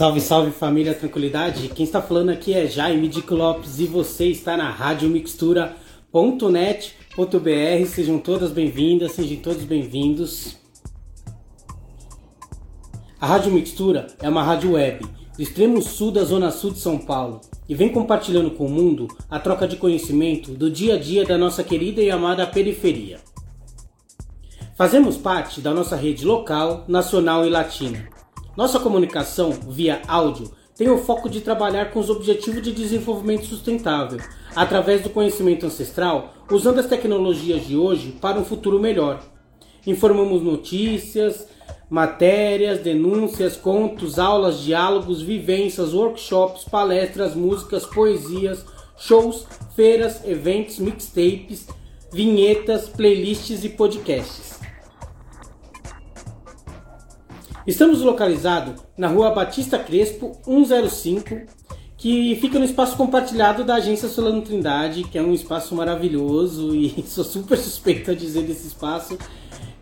Salve, salve família Tranquilidade. Quem está falando aqui é Jaime Dico Lopes e você está na radiomixtura.net.br. Sejam todas bem-vindas, sejam todos bem-vindos. A Rádio Mixtura é uma rádio web do extremo sul da zona sul de São Paulo e vem compartilhando com o mundo a troca de conhecimento do dia a dia da nossa querida e amada periferia. Fazemos parte da nossa rede local, nacional e latina nossa comunicação via áudio tem o foco de trabalhar com os objetivos de desenvolvimento sustentável, através do conhecimento ancestral, usando as tecnologias de hoje para um futuro melhor. Informamos notícias, matérias, denúncias, contos, aulas, diálogos, vivências, workshops, palestras, músicas, poesias, shows, feiras, eventos, mixtapes, vinhetas, playlists e podcasts. Estamos localizados na rua Batista Crespo 105, que fica no espaço compartilhado da agência Solano Trindade, que é um espaço maravilhoso e sou super suspeito a dizer desse espaço,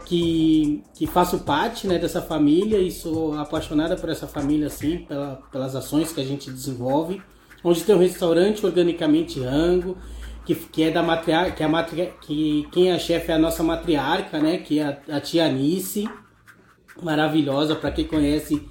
que, que faço parte né, dessa família e sou apaixonada por essa família, assim, pela, pelas ações que a gente desenvolve. Onde tem um restaurante organicamente rango, que, que é da matriarca, que, é a que quem é chefe é a nossa matriarca, né, que é a, a tia Anice maravilhosa. Para quem conhece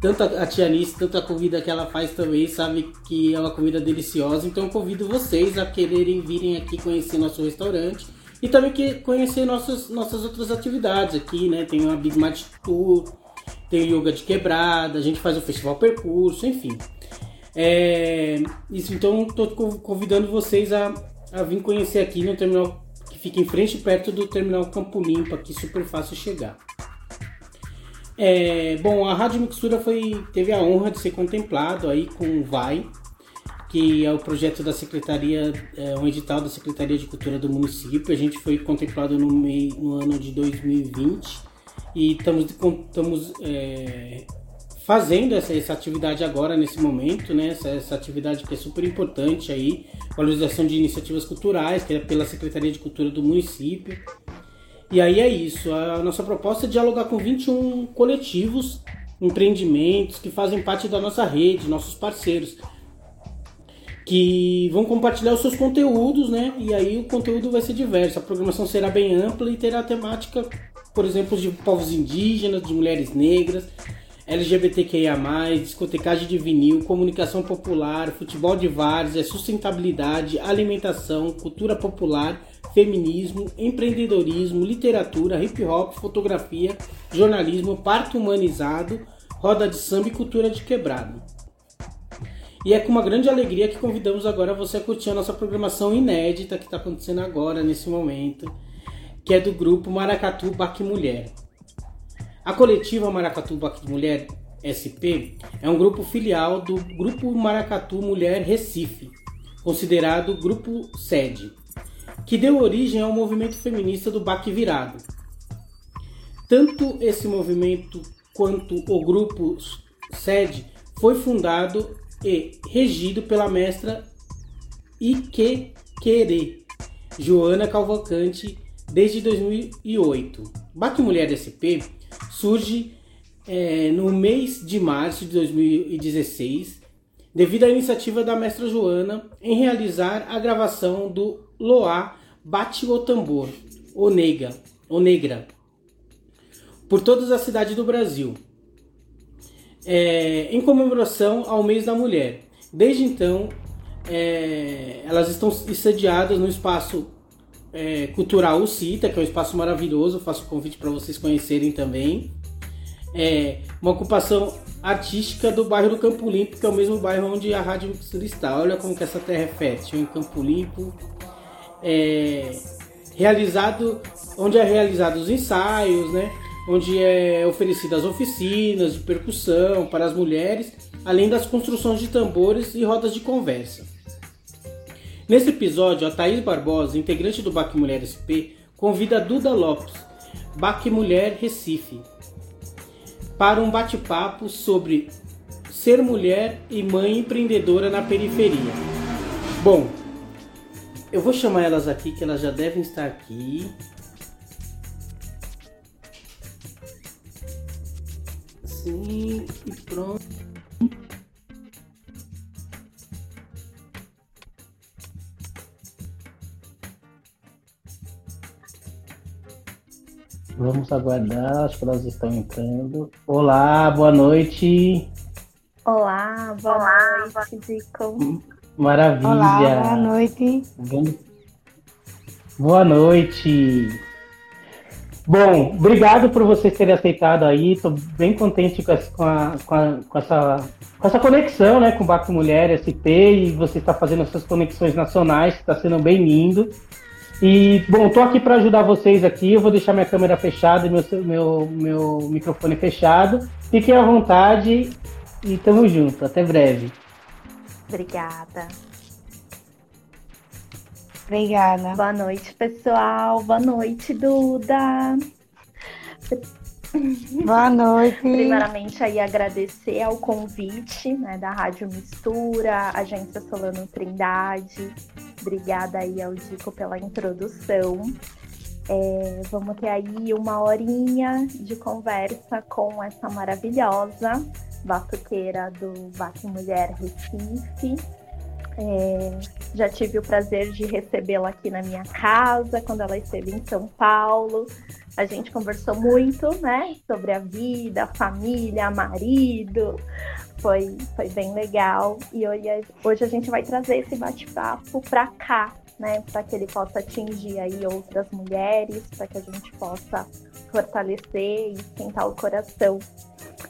tanto a Tia Anice, tanto a comida que ela faz também, sabe que é uma comida deliciosa. Então eu convido vocês a quererem virem aqui conhecer nosso restaurante e também que conhecer nossas, nossas outras atividades aqui, né? Tem uma Big Mat Tour, tem Yoga de Quebrada, a gente faz o Festival Percurso, enfim. É, isso, então estou convidando vocês a, a vir conhecer aqui no terminal que fica em frente perto do terminal Campo Limpo, aqui super fácil chegar. É, bom, a Rádio Mixtura foi, teve a honra de ser contemplado aí com o VAI, que é o projeto da Secretaria, é, um edital da Secretaria de Cultura do município. A gente foi contemplado no, meio, no ano de 2020 e estamos, estamos é, fazendo essa, essa atividade agora, nesse momento, né? Essa, essa, atividade que é super importante aí, valorização de iniciativas culturais, que é pela Secretaria de Cultura do município. E aí é isso. A nossa proposta é dialogar com 21 coletivos, empreendimentos que fazem parte da nossa rede, nossos parceiros, que vão compartilhar os seus conteúdos, né? E aí o conteúdo vai ser diverso. A programação será bem ampla e terá temática, por exemplo, de povos indígenas, de mulheres negras, LGBTQIA+, discotecagem de vinil, comunicação popular, futebol de várzea, sustentabilidade, alimentação, cultura popular feminismo, empreendedorismo, literatura, hip hop, fotografia, jornalismo, parto humanizado, roda de samba e cultura de quebrado. E é com uma grande alegria que convidamos agora você a curtir a nossa programação inédita que está acontecendo agora, nesse momento, que é do grupo Maracatu Baque Mulher. A coletiva Maracatu Baque Mulher SP é um grupo filial do Grupo Maracatu Mulher Recife, considerado grupo sede que deu origem ao movimento feminista do Baque Virado. Tanto esse movimento quanto o grupo sede foi fundado e regido pela mestra Iquequere, Joana Calvocante, desde 2008. Baque Mulher SP surge é, no mês de março de 2016 devido à iniciativa da mestra Joana em realizar a gravação do Loá Bate o Tambor, o Nega, o Negra, por todas as cidades do Brasil, é, em comemoração ao mês da mulher. Desde então, é, elas estão sediadas no espaço é, cultural O Cita, que é um espaço maravilhoso, faço convite para vocês conhecerem também. É uma ocupação artística do bairro do Campo Limpo, que é o mesmo bairro onde a Rádio Mistura está. Olha como que essa terra é fértil, em Campo Limpo, é, realizado, onde é realizado os ensaios, né? onde é oferecidas oficinas de percussão para as mulheres, além das construções de tambores e rodas de conversa. Nesse episódio, a Thaís Barbosa, integrante do Baque Mulher SP, convida a Duda Lopes, Baque Mulher Recife, para um bate-papo sobre ser mulher e mãe empreendedora na periferia. Bom, eu vou chamar elas aqui, que elas já devem estar aqui. Sim, e pronto. Vamos aguardar, acho que elas estão entrando. Olá, boa noite. Olá, boa Olá, noite, Zico. Hum. Maravilha. Olá, boa noite. Boa noite. Bom, obrigado por vocês terem aceitado aí. Estou bem contente com, essa, com, a, com, a, com, essa, com essa conexão né, com o Baco Mulher SP e você está fazendo essas conexões nacionais, está sendo bem lindo. E, bom, estou aqui para ajudar vocês aqui. Eu vou deixar minha câmera fechada e meu, meu, meu microfone fechado. Fiquem à vontade e tamo junto. Até breve. Obrigada. Obrigada. Boa noite, pessoal. Boa noite, Duda. Boa noite. Primeiramente, aí agradecer ao convite né, da Rádio Mistura, Agência Solano Trindade. Obrigada aí ao Dico pela introdução. É, vamos ter aí uma horinha de conversa com essa maravilhosa batuqueira do Baque Mulher Recife. É, já tive o prazer de recebê-la aqui na minha casa quando ela esteve em São Paulo. A gente conversou muito, né, sobre a vida, a família, marido. Foi, foi bem legal. E hoje, hoje a gente vai trazer esse bate-papo para cá, né, para que ele possa atingir aí outras mulheres, para que a gente possa fortalecer e esquentar o coração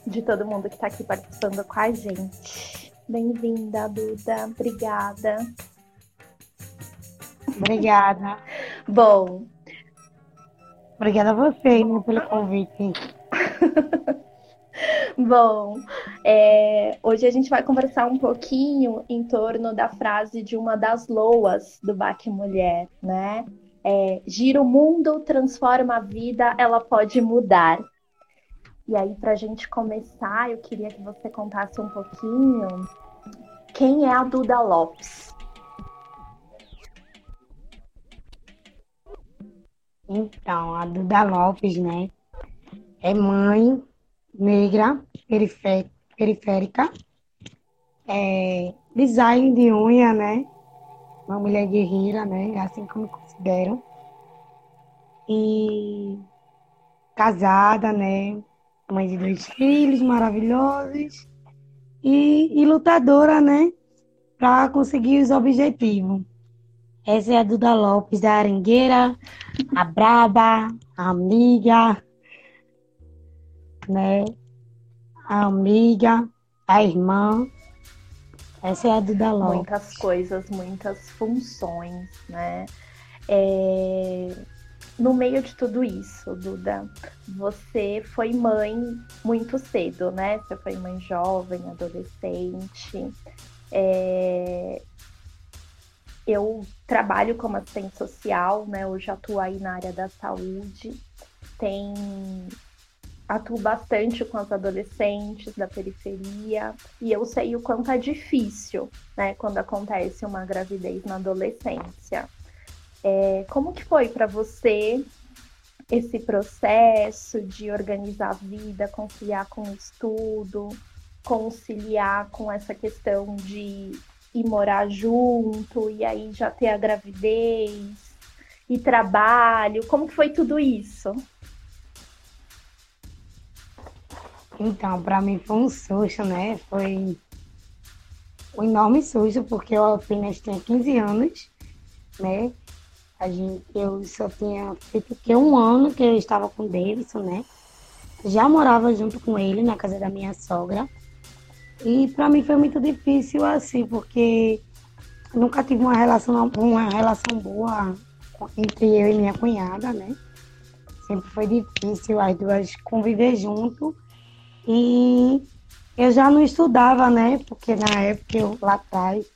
de todo mundo que está aqui participando com a gente. Bem-vinda, Duda. Obrigada. Obrigada. Bom. Obrigada a você né, pelo convite. Bom, é, hoje a gente vai conversar um pouquinho em torno da frase de uma das loas do Baque Mulher, né? É, gira o mundo, transforma a vida, ela pode mudar. E aí, para a gente começar, eu queria que você contasse um pouquinho quem é a Duda Lopes. Então, a Duda Lopes, né, é mãe negra, periférica, é design de unha, né, uma mulher guerreira, né, assim como considero. E casada, né, mãe de dois filhos maravilhosos e, e lutadora, né? Para conseguir os objetivos. Essa é a Duda Lopes da Arengueira, a braba, a amiga, né? A amiga, a irmã. Essa é a Duda Lopes. Muitas coisas, muitas funções, né? É no meio de tudo isso, Duda, você foi mãe muito cedo, né? Você foi mãe jovem, adolescente. É... Eu trabalho como assistente social, né? Hoje atuo aí na área da saúde. Tem atuo bastante com as adolescentes da periferia e eu sei o quanto é difícil, né, quando acontece uma gravidez na adolescência. É, como que foi para você esse processo de organizar a vida, conciliar com o estudo, conciliar com essa questão de ir morar junto e aí já ter a gravidez e trabalho? Como que foi tudo isso? Então, para mim foi um susto, né? Foi um enorme susto, porque eu apenas tinha 15 anos, né? A gente, eu só tinha feito que um ano que eu estava com o Davidson, né? Já morava junto com ele na casa da minha sogra. E para mim foi muito difícil assim, porque nunca tive uma relação, uma relação boa entre eu e minha cunhada, né? Sempre foi difícil as duas conviver junto. E eu já não estudava, né? Porque na época eu lá atrás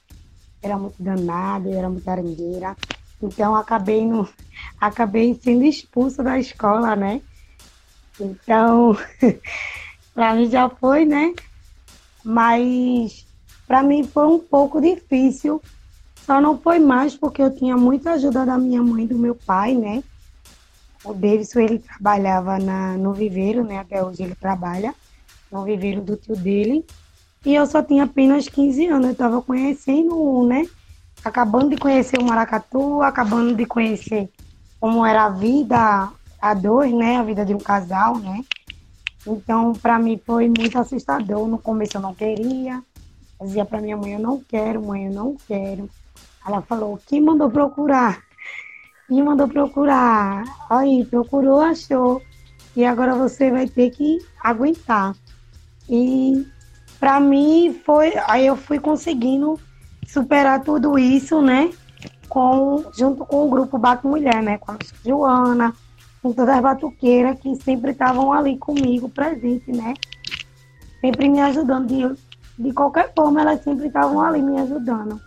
era muito danada, eu era muito arengueira. Então acabei no, acabei sendo expulsa da escola, né? Então, para mim já foi, né? Mas para mim foi um pouco difícil. Só não foi mais porque eu tinha muita ajuda da minha mãe e do meu pai, né? O Davidson, ele trabalhava na, no viveiro, né? Até hoje ele trabalha no viveiro do tio dele. E eu só tinha apenas 15 anos. Eu estava conhecendo, né? acabando de conhecer o maracatu, acabando de conhecer como era a vida a dois, né? A vida de um casal, né? Então, para mim foi muito assustador. No começo eu não queria. Eu dizia para minha mãe, eu não quero, mãe, eu não quero. Ela falou, quem mandou procurar? Quem mandou procurar? Aí, procurou, achou. E agora você vai ter que aguentar. E para mim foi, aí eu fui conseguindo superar tudo isso, né? Com, junto com o grupo Bato Mulher, né? Com a Joana, com todas as batuqueiras que sempre estavam ali comigo, presente, né? Sempre me ajudando. De, de qualquer forma, elas sempre estavam ali me ajudando.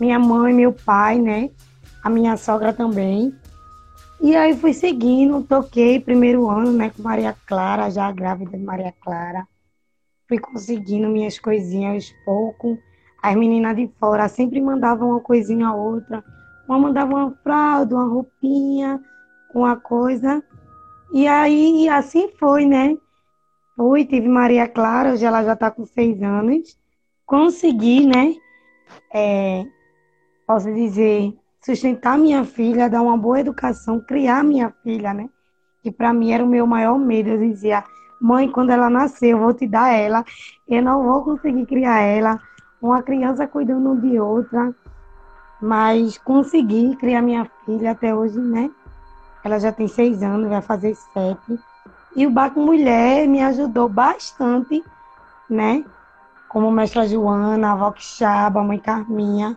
Minha mãe, meu pai, né? A minha sogra também. E aí fui seguindo, toquei primeiro ano, né, com Maria Clara, já grávida de Maria Clara. Fui conseguindo minhas coisinhas pouco. As meninas de fora sempre mandavam uma coisinha a outra. Uma mandava uma fralda, uma roupinha, uma coisa. E aí, assim foi, né? Fui, tive Maria Clara, hoje ela já está com seis anos. Consegui, né? É, posso dizer, sustentar minha filha, dar uma boa educação, criar minha filha, né? Que para mim era o meu maior medo. Eu dizia, mãe, quando ela nascer, eu vou te dar ela. Eu não vou conseguir criar ela. Uma criança cuidando de outra. Mas consegui criar minha filha até hoje, né? Ela já tem seis anos, vai fazer sete. E o Baco Mulher me ajudou bastante, né? Como mestra Joana, a avó Quixaba, a mãe Carminha.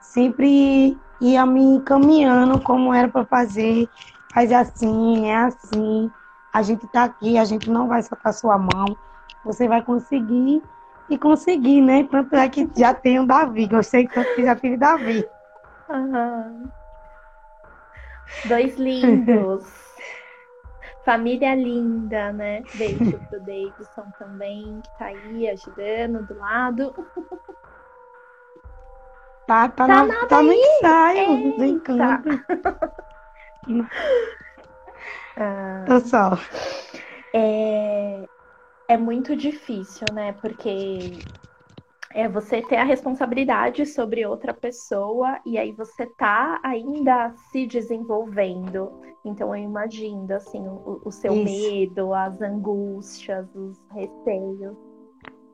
Sempre ia me encaminhando como era para fazer. Faz assim, é assim. A gente está aqui, a gente não vai soltar sua mão. Você vai conseguir e conseguir, né? Tanto é que já tem o Davi. Gostei tanto que já tive Davi. Uhum. Dois lindos. Família linda, né? Beijo pro Davidson também, que tá aí ajudando do lado. Tá, tá, tá, na, tá no ensaio do encanto. ah. É, é muito difícil, né? Porque é você ter a responsabilidade sobre outra pessoa e aí você tá ainda se desenvolvendo. Então eu imagino assim o, o seu Isso. medo, as angústias, os receios.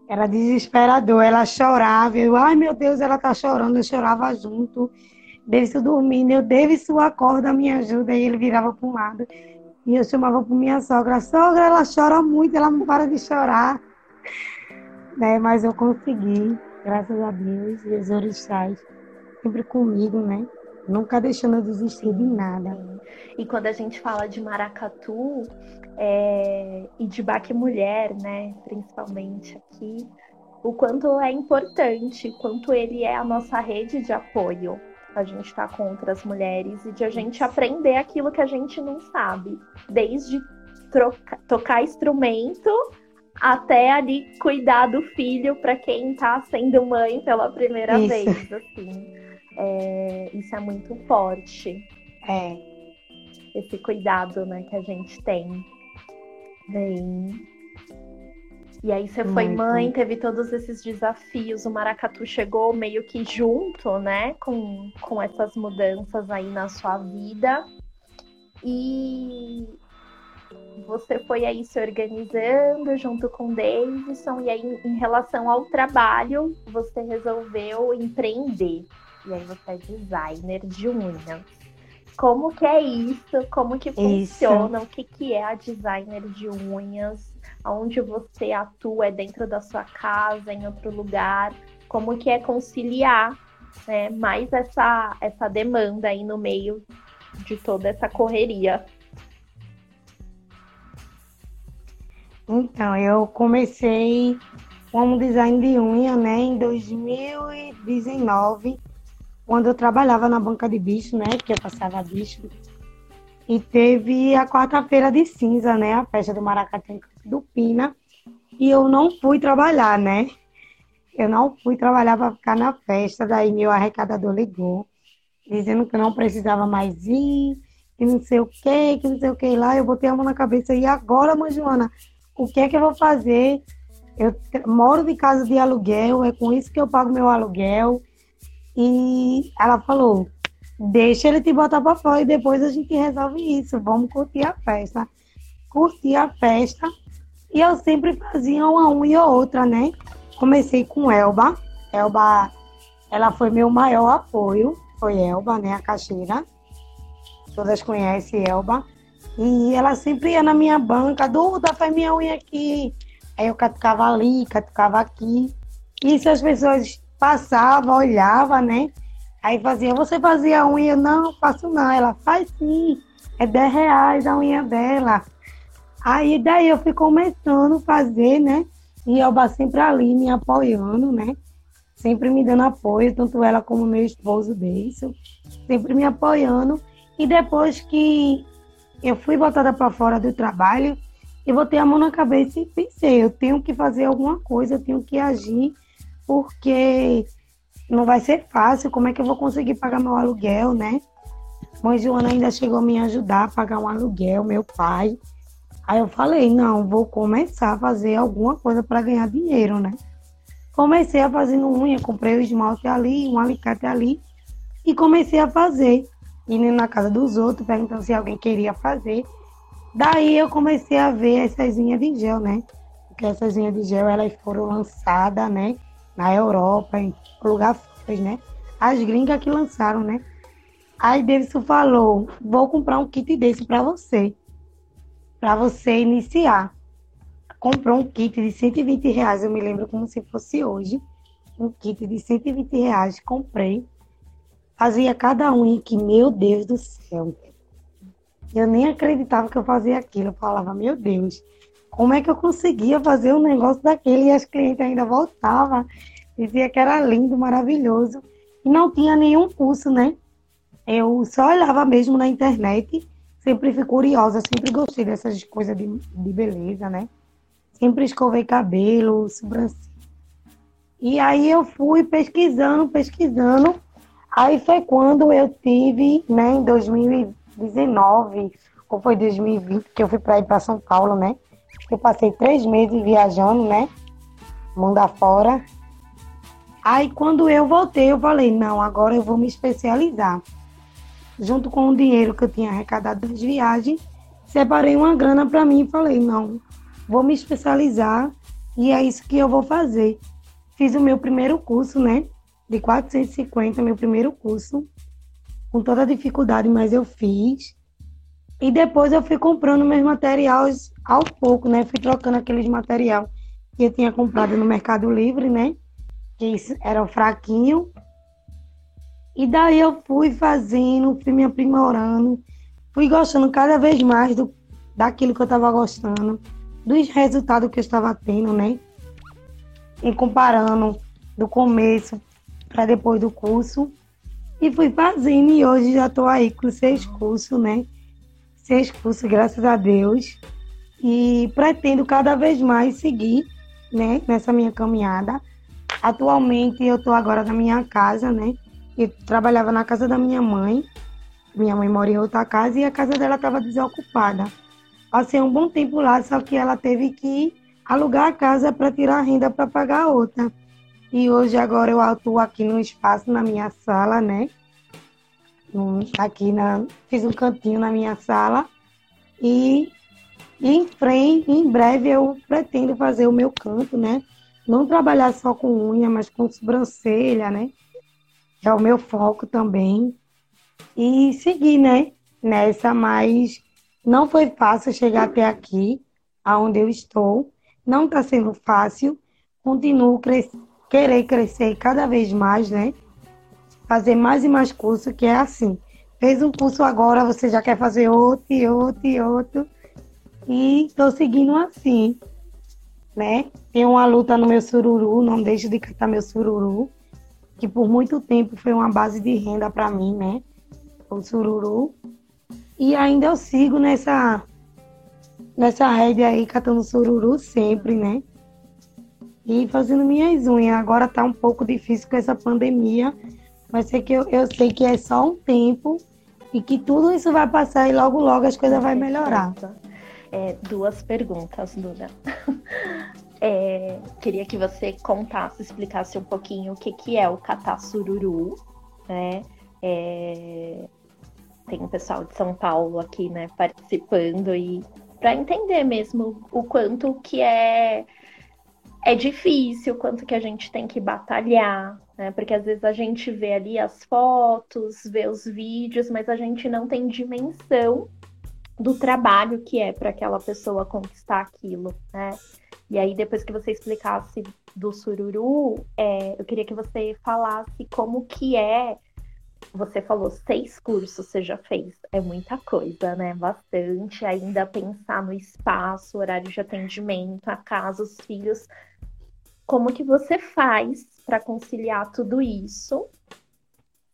Era desesperador, ela chorava, eu, ai meu Deus, ela tá chorando, eu chorava junto. Davidson dormindo, eu, Davidson, acorda, me ajuda. E ele virava para um lado. E eu chamava para minha sogra, sogra, ela chora muito, ela não para de chorar né? Mas eu consegui, graças a Deus e os orixás sempre comigo, né? Nunca deixando eu desistir de nada. E quando a gente fala de maracatu é... e de baque mulher, né? Principalmente aqui, o quanto é importante, quanto ele é a nossa rede de apoio. A gente está com outras mulheres e de a gente aprender aquilo que a gente não sabe, desde troca... tocar instrumento até ali cuidar do filho para quem está sendo mãe pela primeira isso. vez, assim. É, isso é muito forte. É. Esse cuidado, né, que a gente tem. Bem. E aí você foi mãe, teve todos esses desafios, o maracatu chegou meio que junto, né, com, com essas mudanças aí na sua vida. E você foi aí se organizando junto com o Davidson, e aí em relação ao trabalho, você resolveu empreender. E aí você é designer de unhas. Como que é isso? Como que funciona? Isso. O que, que é a designer de unhas? Onde você atua? É dentro da sua casa, em outro lugar? Como que é conciliar né, mais essa, essa demanda aí no meio de toda essa correria? Então, eu comecei como design de unha, né, em 2019, quando eu trabalhava na banca de bicho, né, que eu passava bicho. E teve a quarta-feira de cinza, né, a festa do Maracatu do Pina, e eu não fui trabalhar, né? Eu não fui trabalhar para ficar na festa, daí meu arrecadador ligou, dizendo que eu não precisava mais ir, que não sei o que, que não sei o que lá. Eu botei a mão na cabeça e agora, mãe Joana, o que é que eu vou fazer? Eu moro de casa de aluguel, é com isso que eu pago meu aluguel. E ela falou: deixa ele te botar para fora e depois a gente resolve isso. Vamos curtir a festa. Curtir a festa. E eu sempre fazia uma unha ou outra, né? Comecei com Elba. Elba, ela foi meu maior apoio. Foi Elba, né? A caixeira. Todas conhecem Elba. E ela sempre ia na minha banca, Duda, faz minha unha aqui. Aí eu catucava ali, catucava aqui. E se as pessoas passavam, olhavam, né? Aí fazia, você fazia a unha? Não, faço não. Ela faz sim, é 10 reais a unha dela. Aí daí eu fui começando a fazer, né? E Elba sempre ali me apoiando, né? Sempre me dando apoio, tanto ela como meu esposo Deison, sempre me apoiando. E depois que eu fui botada para fora do trabalho, eu botei a mão na cabeça e pensei, eu tenho que fazer alguma coisa, eu tenho que agir, porque não vai ser fácil, como é que eu vou conseguir pagar meu aluguel, né? Mãe Joana ainda chegou a me ajudar a pagar um aluguel, meu pai. Aí eu falei, não, vou começar a fazer alguma coisa para ganhar dinheiro, né? Comecei a fazer unha, comprei o esmalte ali, um alicate ali e comecei a fazer. Indo na casa dos outros, perguntando se alguém queria fazer. Daí eu comecei a ver essas unhas de gel, né? Porque essas unhas de gel, elas foram lançadas, né? Na Europa, em lugar né? As gringas que lançaram, né? Aí Davidson falou: vou comprar um kit desse para você. Para você iniciar. Comprou um kit de 120 reais, eu me lembro como se fosse hoje. Um kit de 120 reais, comprei. Fazia cada unha que, meu Deus do céu. Eu nem acreditava que eu fazia aquilo. Eu falava, meu Deus, como é que eu conseguia fazer um negócio daquele e as clientes ainda voltavam dizia que era lindo, maravilhoso. E não tinha nenhum curso, né? Eu só olhava mesmo na internet, sempre fui curiosa, sempre gostei dessas coisas de, de beleza, né? Sempre escovei cabelo, sobrancelha. E aí eu fui pesquisando, pesquisando. Aí foi quando eu tive, né, em 2019, ou foi 2020, que eu fui para ir para São Paulo, né? Eu passei três meses viajando, né? Mundo afora. Aí quando eu voltei, eu falei, não, agora eu vou me especializar. Junto com o dinheiro que eu tinha arrecadado das viagens, separei uma grana para mim e falei, não, vou me especializar e é isso que eu vou fazer. Fiz o meu primeiro curso, né? De 450, meu primeiro curso. Com toda dificuldade, mas eu fiz. E depois eu fui comprando meus materiais ao pouco, né? Fui trocando aqueles material que eu tinha comprado no Mercado Livre, né? Que era fraquinho. E daí eu fui fazendo, fui me aprimorando, fui gostando cada vez mais do, daquilo que eu estava gostando, dos resultados que eu estava tendo, né? E comparando do começo para depois do curso. E fui fazendo e hoje já estou aí com seis cursos, né? Seis cursos, graças a Deus. E pretendo cada vez mais seguir, né? Nessa minha caminhada Atualmente eu estou agora na minha casa, né? Eu trabalhava na casa da minha mãe. Minha mãe mora em outra casa e a casa dela estava desocupada. Passei um bom tempo lá, só que ela teve que alugar a casa para tirar a renda para pagar outra. E hoje agora eu atuo aqui no espaço na minha sala, né? Aqui na fiz um cantinho na minha sala e, e em frente, em breve eu pretendo fazer o meu canto, né? Não trabalhar só com unha, mas com sobrancelha, né? É o meu foco também. E seguir, né? Nessa, mas não foi fácil chegar até aqui, aonde eu estou. Não está sendo fácil. Continuo cres querer crescer cada vez mais, né? Fazer mais e mais curso, que é assim. Fez um curso agora, você já quer fazer outro e outro e outro. E estou seguindo assim né? Tem uma luta no meu sururu, não deixo de cantar meu sururu, que por muito tempo foi uma base de renda para mim, né? O sururu. E ainda eu sigo nessa nessa rede aí cantando sururu sempre, né? E fazendo minhas unhas. Agora tá um pouco difícil com essa pandemia, mas sei que eu, eu sei que é só um tempo e que tudo isso vai passar e logo logo as coisas vão melhorar é, duas perguntas, Duda. É, queria que você contasse, explicasse um pouquinho o que, que é o catar sururu, né? É... Tem o pessoal de São Paulo aqui, né, participando e para entender mesmo o quanto que é é difícil, quanto que a gente tem que batalhar, né? Porque às vezes a gente vê ali as fotos, vê os vídeos, mas a gente não tem dimensão do trabalho que é para aquela pessoa conquistar aquilo, né? E aí, depois que você explicasse do sururu, é, eu queria que você falasse como que é. Você falou seis cursos você já fez, é muita coisa, né? Bastante. Ainda pensar no espaço, horário de atendimento, a casa, os filhos. Como que você faz para conciliar tudo isso?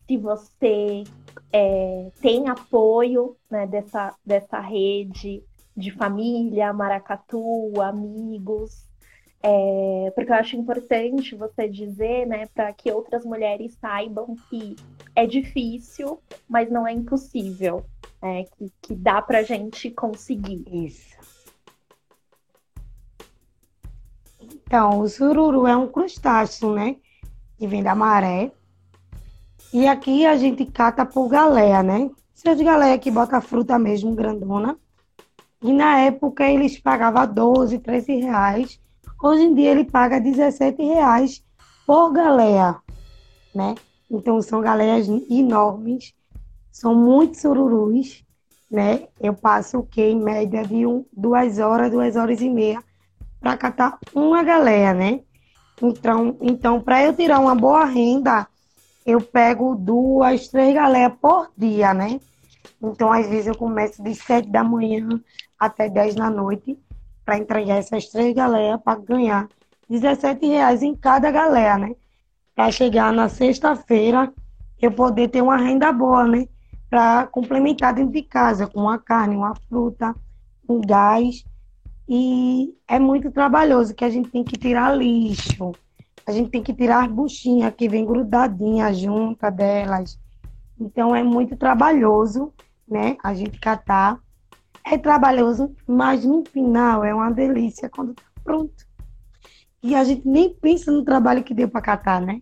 Se você é, tem apoio né, dessa, dessa rede de família, maracatu, amigos, é, porque eu acho importante você dizer, né, para que outras mulheres saibam que é difícil, mas não é impossível, né, que, que dá para gente conseguir. Isso. Então, o sururu é um crustáceo, né, que vem da maré. E aqui a gente cata por galé, né? Seus galé que bota fruta mesmo, grandona. E na época eles pagavam 12, 13 reais. Hoje em dia ele paga 17 reais por galéia, né? Então são galeias enormes, são muitos sururus, né? Eu passo o que em média de um, duas horas, duas horas e meia para catar uma galeia, né? Então, então para eu tirar uma boa renda, eu pego duas, três galeias por dia, né? Então, às vezes, eu começo de sete da manhã até 10 da noite para entregar essas três galera para ganhar 17 reais em cada galera, né? Para chegar na sexta-feira eu poder ter uma renda boa, né? Para complementar dentro de casa com uma carne, uma fruta, um gás. E é muito trabalhoso que a gente tem que tirar lixo. A gente tem que tirar as buchinhas que vem grudadinha junta delas. Então é muito trabalhoso, né? A gente catar é trabalhoso, mas no final é uma delícia quando tá pronto. E a gente nem pensa no trabalho que deu para catar, né?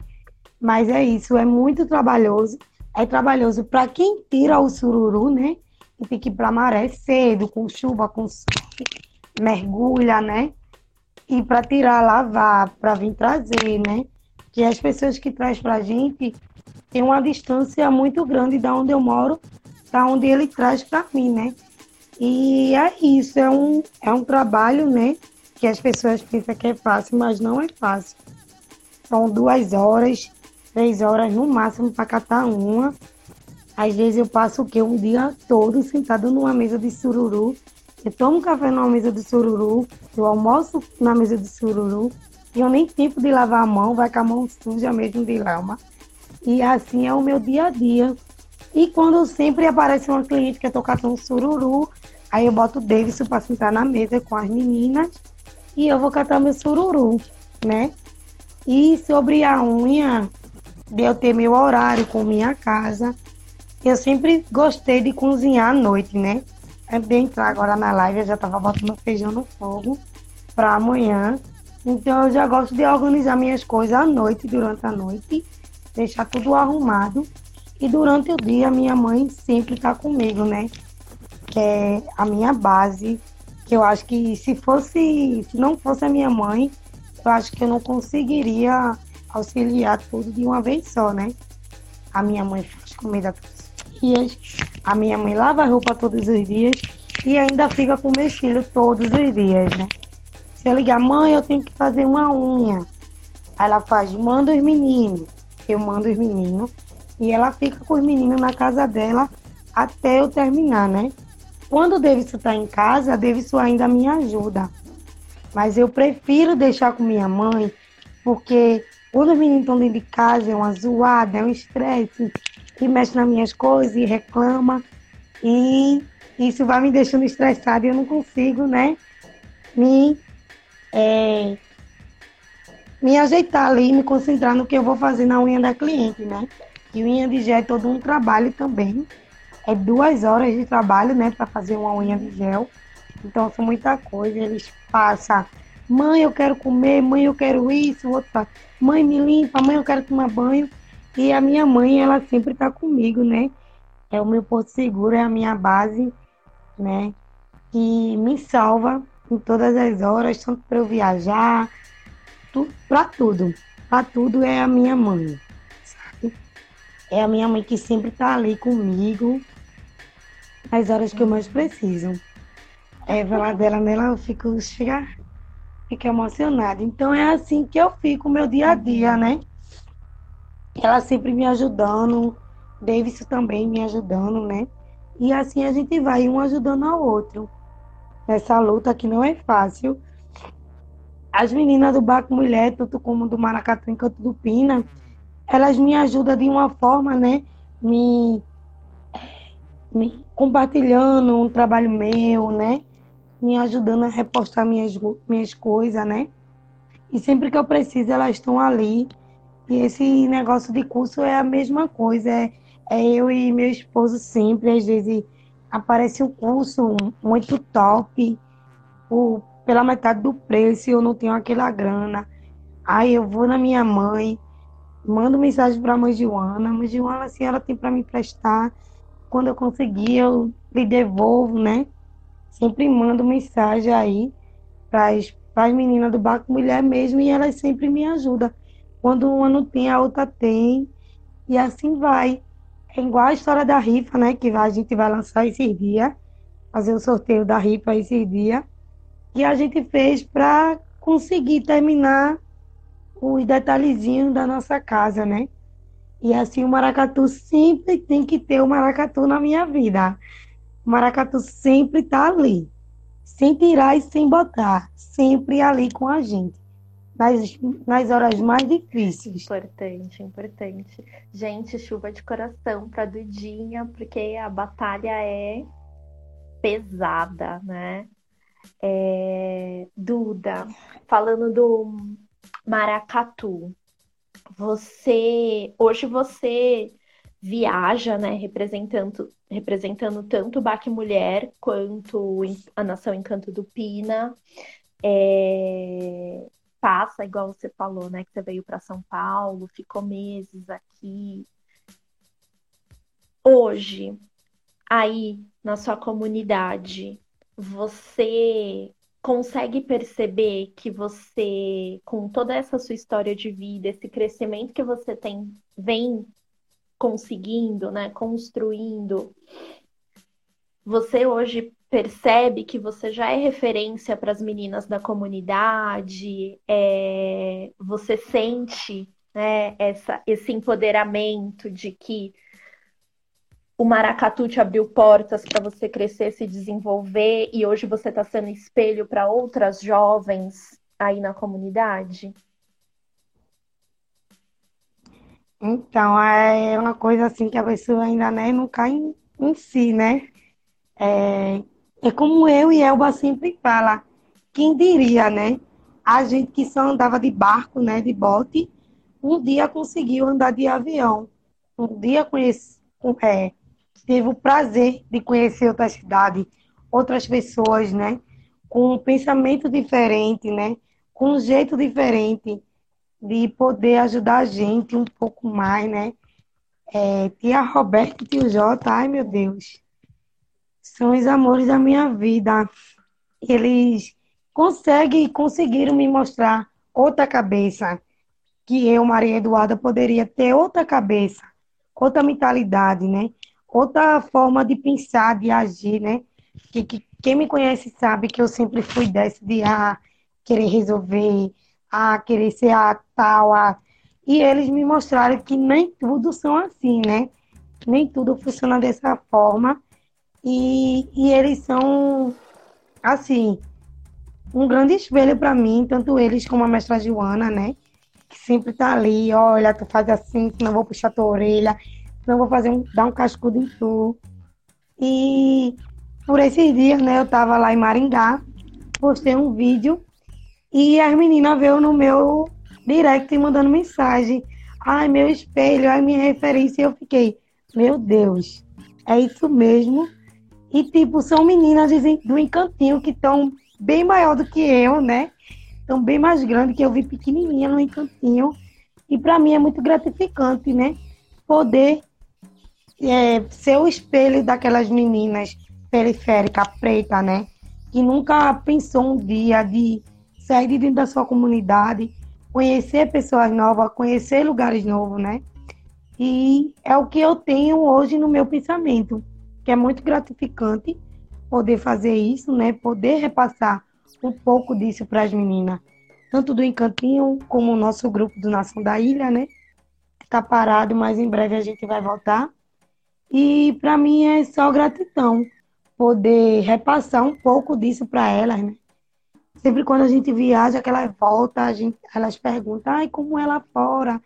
Mas é isso, é muito trabalhoso. É trabalhoso para quem tira o sururu, né? E tem que ir para maré cedo, com chuva, com sol, mergulha, né? E para tirar, lavar, para vir trazer, né? Que as pessoas que traz para a gente tem uma distância muito grande da onde eu moro, da onde ele traz para mim, né? E é isso, é um, é um trabalho, né? Que as pessoas pensam que é fácil, mas não é fácil. São duas horas, três horas no máximo para catar uma. Às vezes eu passo o quê? Um dia todo sentado numa mesa de sururu. Eu tomo café numa mesa de sururu, eu almoço na mesa de sururu, e eu nem tempo de lavar a mão, vai com a mão suja mesmo de lama. E assim é o meu dia a dia. E quando sempre aparece uma cliente que eu catando sururu, Aí eu boto o Davidson para sentar na mesa com as meninas e eu vou catar meu sururu, né? E sobre a unha, de eu ter meu horário com minha casa, eu sempre gostei de cozinhar à noite, né? Antes de entrar agora na live, eu já estava botando feijão no fogo para amanhã. Então eu já gosto de organizar minhas coisas à noite, durante a noite, deixar tudo arrumado. E durante o dia, minha mãe sempre está comigo, né? que é a minha base, que eu acho que se fosse, se não fosse a minha mãe, eu acho que eu não conseguiria auxiliar tudo de uma vez só, né? A minha mãe faz comida dias, a minha mãe lava roupa todos os dias e ainda fica com meus filhos todos os dias, né? Se eu ligar, mãe, eu tenho que fazer uma unha. Ela faz, manda os meninos. Eu mando os meninos. E ela fica com os meninos na casa dela até eu terminar, né? Quando o Davidson está em casa, a Davidson ainda me ajuda. Mas eu prefiro deixar com minha mãe, porque quando os meninos estão dentro de casa, é uma zoada, é um estresse, que mexe nas minhas coisas e reclama. E isso vai me deixando estressada e eu não consigo, né? Me, é, me ajeitar ali, me concentrar no que eu vou fazer na unha da cliente, né? E unha de gel é todo um trabalho também é duas horas de trabalho, né, para fazer uma unha de gel. Então, são muita coisa. Eles passam, mãe, eu quero comer, mãe, eu quero isso, o outro fala, mãe, me limpa, mãe, eu quero tomar banho. E a minha mãe, ela sempre está comigo, né? É o meu porto seguro, é a minha base, né? Que me salva em todas as horas, tanto para eu viajar, tu, para tudo. Para tudo é a minha mãe, sabe? É a minha mãe que sempre está ali comigo nas horas que eu mais preciso. É, falar dela nela, eu fico, chega, fico emocionada. Então é assim que eu fico meu dia a dia, né? Ela sempre me ajudando, Davidson também me ajudando, né? E assim a gente vai um ajudando ao outro. Nessa luta que não é fácil. As meninas do Baco Mulher, tanto como do Maracatu em Canto do Pina, elas me ajudam de uma forma, né? Me, me compartilhando um trabalho meu, né? Me ajudando a repostar minhas, minhas coisas, né? E sempre que eu preciso, elas estão ali. E esse negócio de curso é a mesma coisa. É, é eu e meu esposo sempre, às vezes aparece um curso muito top, por, pela metade do preço, e eu não tenho aquela grana. Aí eu vou na minha mãe, mando mensagem para a mãe Joana. A mãe Joana, assim, ela tem para me prestar. Quando eu conseguir, eu lhe devolvo, né? Sempre mando mensagem aí para as meninas do Baco Mulher mesmo e elas sempre me ajudam. Quando uma não tem, a outra tem. E assim vai. É igual a história da rifa, né? Que a gente vai lançar esses dias. Fazer o sorteio da rifa esses dias. Que a gente fez para conseguir terminar os detalhezinhos da nossa casa, né? E assim, o maracatu sempre tem que ter o maracatu na minha vida. O maracatu sempre está ali, sem tirar e sem botar, sempre ali com a gente, nas, nas horas mais difíceis. Importante, importante. Gente, chuva de coração para Dudinha, porque a batalha é pesada, né? É... Duda, falando do maracatu, você hoje você viaja, né, representando representando tanto o Baque Mulher quanto a Nação Encanto do Pina. É, passa, igual você falou, né, que você veio para São Paulo, ficou meses aqui. Hoje, aí na sua comunidade, você consegue perceber que você, com toda essa sua história de vida, esse crescimento que você tem, vem conseguindo, né, construindo, você hoje percebe que você já é referência para as meninas da comunidade, é, você sente né, essa, esse empoderamento de que o maracatu te abriu portas para você crescer, se desenvolver e hoje você está sendo espelho para outras jovens aí na comunidade? Então, é uma coisa assim que a pessoa ainda né, não cai em, em si, né? É, é como eu e Elba sempre fala, quem diria, né? A gente que só andava de barco, né, de bote, um dia conseguiu andar de avião. Um dia conheci, é, teve o prazer de conhecer outra cidade, outras pessoas, né? Com um pensamento diferente, né? Com um jeito diferente de poder ajudar a gente um pouco mais, né? É, tia Roberta e tio Jota, ai meu Deus, são os amores da minha vida. Eles conseguem, conseguiram me mostrar outra cabeça, que eu, Maria Eduarda, poderia ter outra cabeça, outra mentalidade, né? outra forma de pensar, de agir, né? Que, que quem me conhece sabe que eu sempre fui dessa de ah, querer resolver, ah, querer ser a tal, a... e eles me mostraram que nem tudo são assim, né? Nem tudo funciona dessa forma. E, e eles são, assim, um grande espelho para mim, tanto eles como a mestra Joana, né? Que sempre tá ali, olha, tu faz assim, senão vou puxar tua orelha não vou fazer um, dar um cascudo em tu. E por esses dias, né, eu tava lá em Maringá, postei um vídeo e as meninas veio no meu direct mandando mensagem. Ai, meu espelho, ai, minha referência. E eu fiquei, meu Deus, é isso mesmo. E, tipo, são meninas do encantinho que estão bem maior do que eu, né? Estão bem mais grandes, que eu vi pequenininha no encantinho. E para mim é muito gratificante, né? Poder é, ser o espelho daquelas meninas periféricas, preta, né? Que nunca pensou um dia de sair de dentro da sua comunidade, conhecer pessoas novas, conhecer lugares novos, né? E é o que eu tenho hoje no meu pensamento, que é muito gratificante poder fazer isso, né? Poder repassar um pouco disso para as meninas tanto do Encantinho como o nosso grupo do Nação da Ilha, né? Está parado, mas em breve a gente vai voltar. E para mim é só gratidão poder repassar um pouco disso para elas, né? Sempre quando a gente viaja, que elas voltam, a gente, elas perguntam, ai, como é lá fora?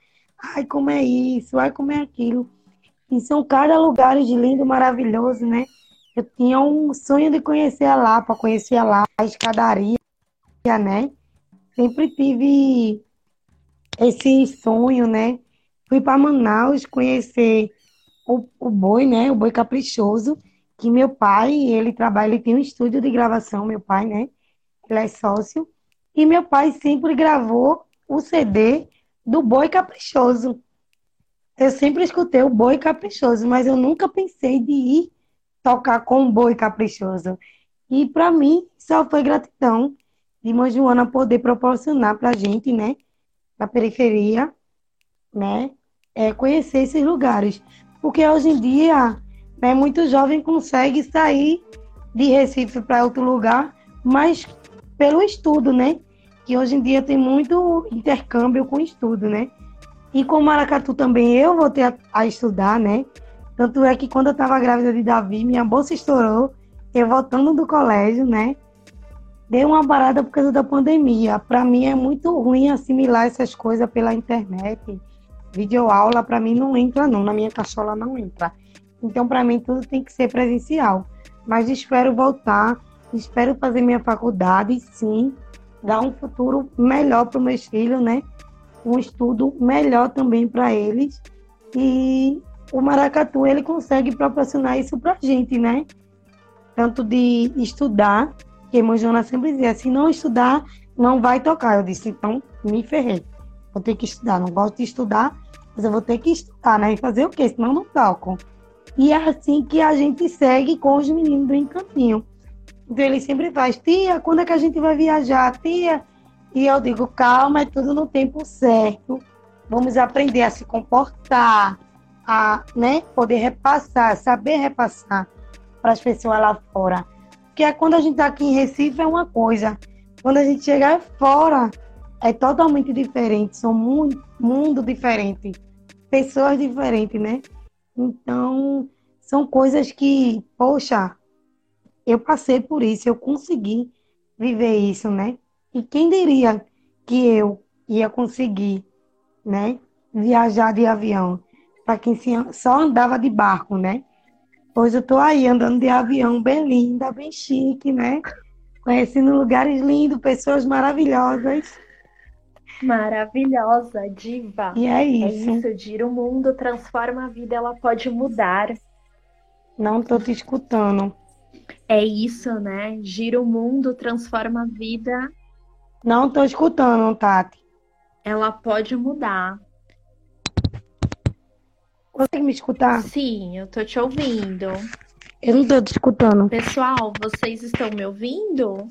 Ai, como é isso? Ai, como é aquilo? E são cada lugar de lindo, maravilhoso, né? Eu tinha um sonho de conhecer a Lapa, conhecer a Lapa, a escadaria, né? sempre tive esse sonho, né? Fui para Manaus conhecer o, o boi, né? O boi caprichoso, que meu pai, ele trabalha, ele tem um estúdio de gravação, meu pai, né? Ele é sócio. E meu pai sempre gravou o CD do Boi Caprichoso. Eu sempre escutei o Boi Caprichoso, mas eu nunca pensei de ir tocar com o Boi Caprichoso. E para mim só foi gratidão de Mãe Joana poder proporcionar para a gente, né, na periferia, né, é, conhecer esses lugares. Porque hoje em dia, né, muito jovem consegue sair de Recife para outro lugar, mas pelo estudo, né? Que hoje em dia tem muito intercâmbio com estudo, né? E com Maracatu também eu voltei a, a estudar, né? Tanto é que quando eu estava grávida de Davi, minha bolsa estourou, eu voltando do colégio, né? deu uma parada por causa da pandemia. Para mim é muito ruim assimilar essas coisas pela internet. Videoaula para mim não entra não, na minha cachola não entra. Então para mim tudo tem que ser presencial. Mas espero voltar, espero fazer minha faculdade, sim, dar um futuro melhor para meus filhos, né? Um estudo melhor também para eles. E o Maracatu ele consegue proporcionar isso para a gente, né? Tanto de estudar porque mãe Joana sempre dizia, se não estudar, não vai tocar. Eu disse, então me ferrei. Vou ter que estudar. Não gosto de estudar, mas eu vou ter que estudar, né? E fazer o quê? Senão não toco. E é assim que a gente segue com os meninos do Encantinho. Então ele sempre faz, tia, quando é que a gente vai viajar, tia? E eu digo, calma, é tudo no tempo certo. Vamos aprender a se comportar, a né, poder repassar, saber repassar para as pessoas lá fora. Porque é quando a gente está aqui em Recife é uma coisa, quando a gente chegar fora é totalmente diferente, são muito mundo diferente, pessoas diferentes, né? Então, são coisas que, poxa, eu passei por isso, eu consegui viver isso, né? E quem diria que eu ia conseguir, né, viajar de avião, para quem só andava de barco, né? Hoje eu estou aí andando de avião bem linda, bem chique, né? Conhecendo lugares lindos, pessoas maravilhosas. Maravilhosa, diva. E é isso. É isso, gira o mundo, transforma a vida, ela pode mudar. Não tô te escutando. É isso, né? Gira o mundo, transforma a vida. Não tô escutando, Tati. Ela pode mudar. Consegue me escutar? Sim, eu tô te ouvindo. Eu não tô te escutando. Pessoal, vocês estão me ouvindo?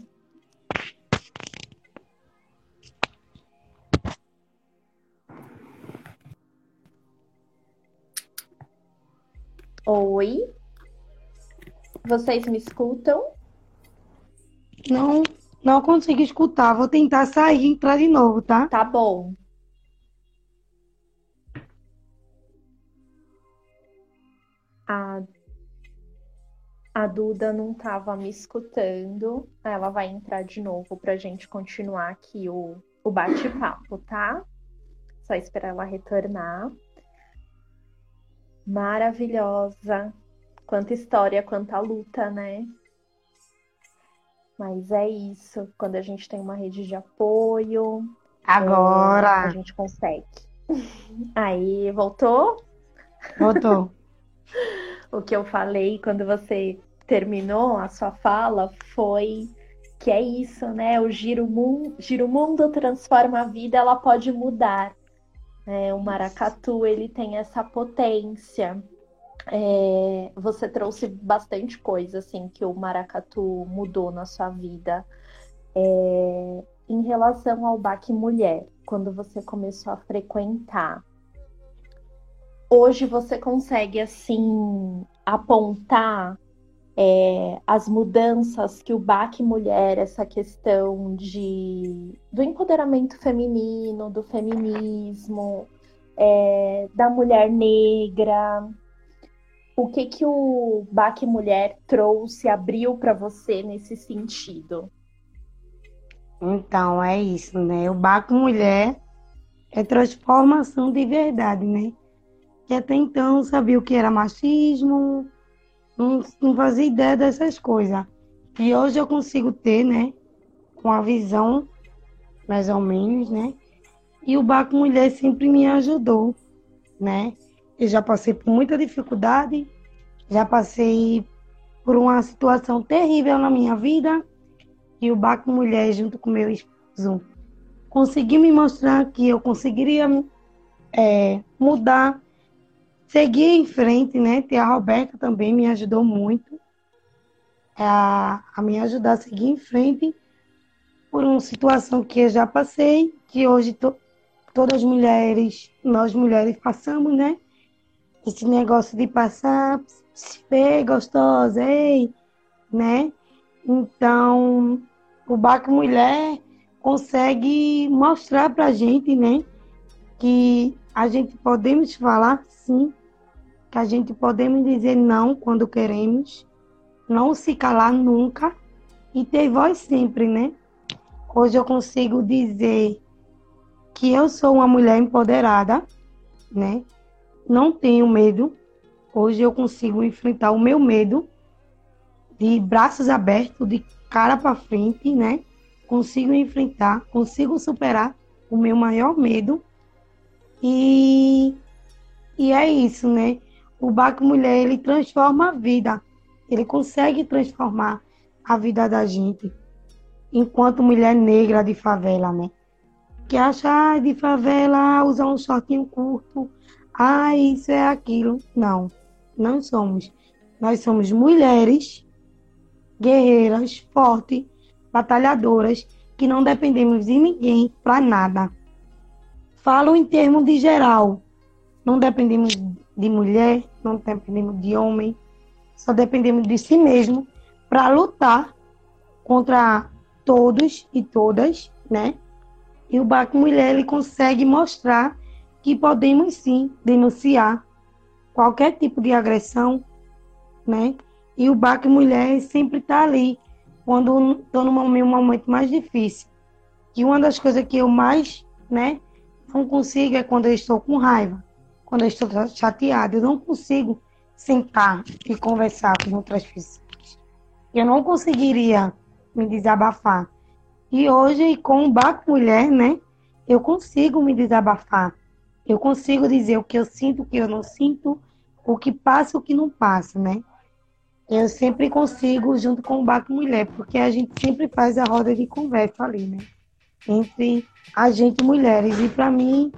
Oi? Vocês me escutam? Não, não consigo escutar. Vou tentar sair e entrar de novo, tá? Tá bom. a, a Duda não estava me escutando. Ela vai entrar de novo para a gente continuar aqui o, o bate-papo, tá? Só esperar ela retornar. Maravilhosa. Quanta história, quanta luta, né? Mas é isso. Quando a gente tem uma rede de apoio. Agora! É, a gente consegue. Aí, voltou? Voltou. o que eu falei quando você terminou a sua fala foi que é isso, né? O giro mundo, giro mundo transforma a vida, ela pode mudar. É, o maracatu ele tem essa potência. É, você trouxe bastante coisa assim que o maracatu mudou na sua vida. É, em relação ao baque mulher, quando você começou a frequentar, hoje você consegue assim apontar é, as mudanças que o baque mulher, essa questão de do empoderamento feminino, do feminismo, é, da mulher negra, o que que o baque mulher trouxe, abriu para você nesse sentido? Então, é isso, né? O baque mulher é transformação de verdade, né? Que até então sabia o que era machismo, não, não fazia ideia dessas coisas. E hoje eu consigo ter, né? Com a visão, mais ou menos, né? E o Baco Mulher sempre me ajudou, né? Eu já passei por muita dificuldade, já passei por uma situação terrível na minha vida. E o Baco Mulher, junto com meu esposo, conseguiu me mostrar que eu conseguiria é, mudar seguir em frente, né? Ter a Roberta também me ajudou muito a, a me ajudar a seguir em frente por uma situação que eu já passei, que hoje to, todas as mulheres, nós mulheres passamos, né? Esse negócio de passar, ver gostosa, ei, né? Então, o Baco Mulher consegue mostrar pra gente, né? Que a gente podemos falar sim, que a gente podemos dizer não quando queremos, não se calar nunca e ter voz sempre, né? Hoje eu consigo dizer que eu sou uma mulher empoderada, né? Não tenho medo. Hoje eu consigo enfrentar o meu medo de braços abertos, de cara para frente, né? Consigo enfrentar, consigo superar o meu maior medo e, e é isso, né? O Baco Mulher, ele transforma a vida. Ele consegue transformar a vida da gente. Enquanto mulher negra de favela, né? Que acha de favela usar um shortinho curto. Ah, isso é aquilo. Não, não somos. Nós somos mulheres guerreiras, fortes, batalhadoras, que não dependemos de ninguém para nada. Falo em termos de geral. Não dependemos de mulher, não dependemos de homem, só dependemos de si mesmo para lutar contra todos e todas, né? E o Baco Mulher ele consegue mostrar que podemos sim denunciar qualquer tipo de agressão, né? E o Baco Mulher sempre está ali quando estou num momento mais difícil. E uma das coisas que eu mais, né, não consigo é quando eu estou com raiva, quando eu estou chateada. Eu não consigo sentar e conversar com outras pessoas. Eu não conseguiria me desabafar. E hoje, com o Baco Mulher, né, eu consigo me desabafar. Eu consigo dizer o que eu sinto, o que eu não sinto, o que passa, o que não passa, né? Eu sempre consigo, junto com o Baco Mulher, porque a gente sempre faz a roda de conversa ali, né? entre a gente mulheres. E para mim,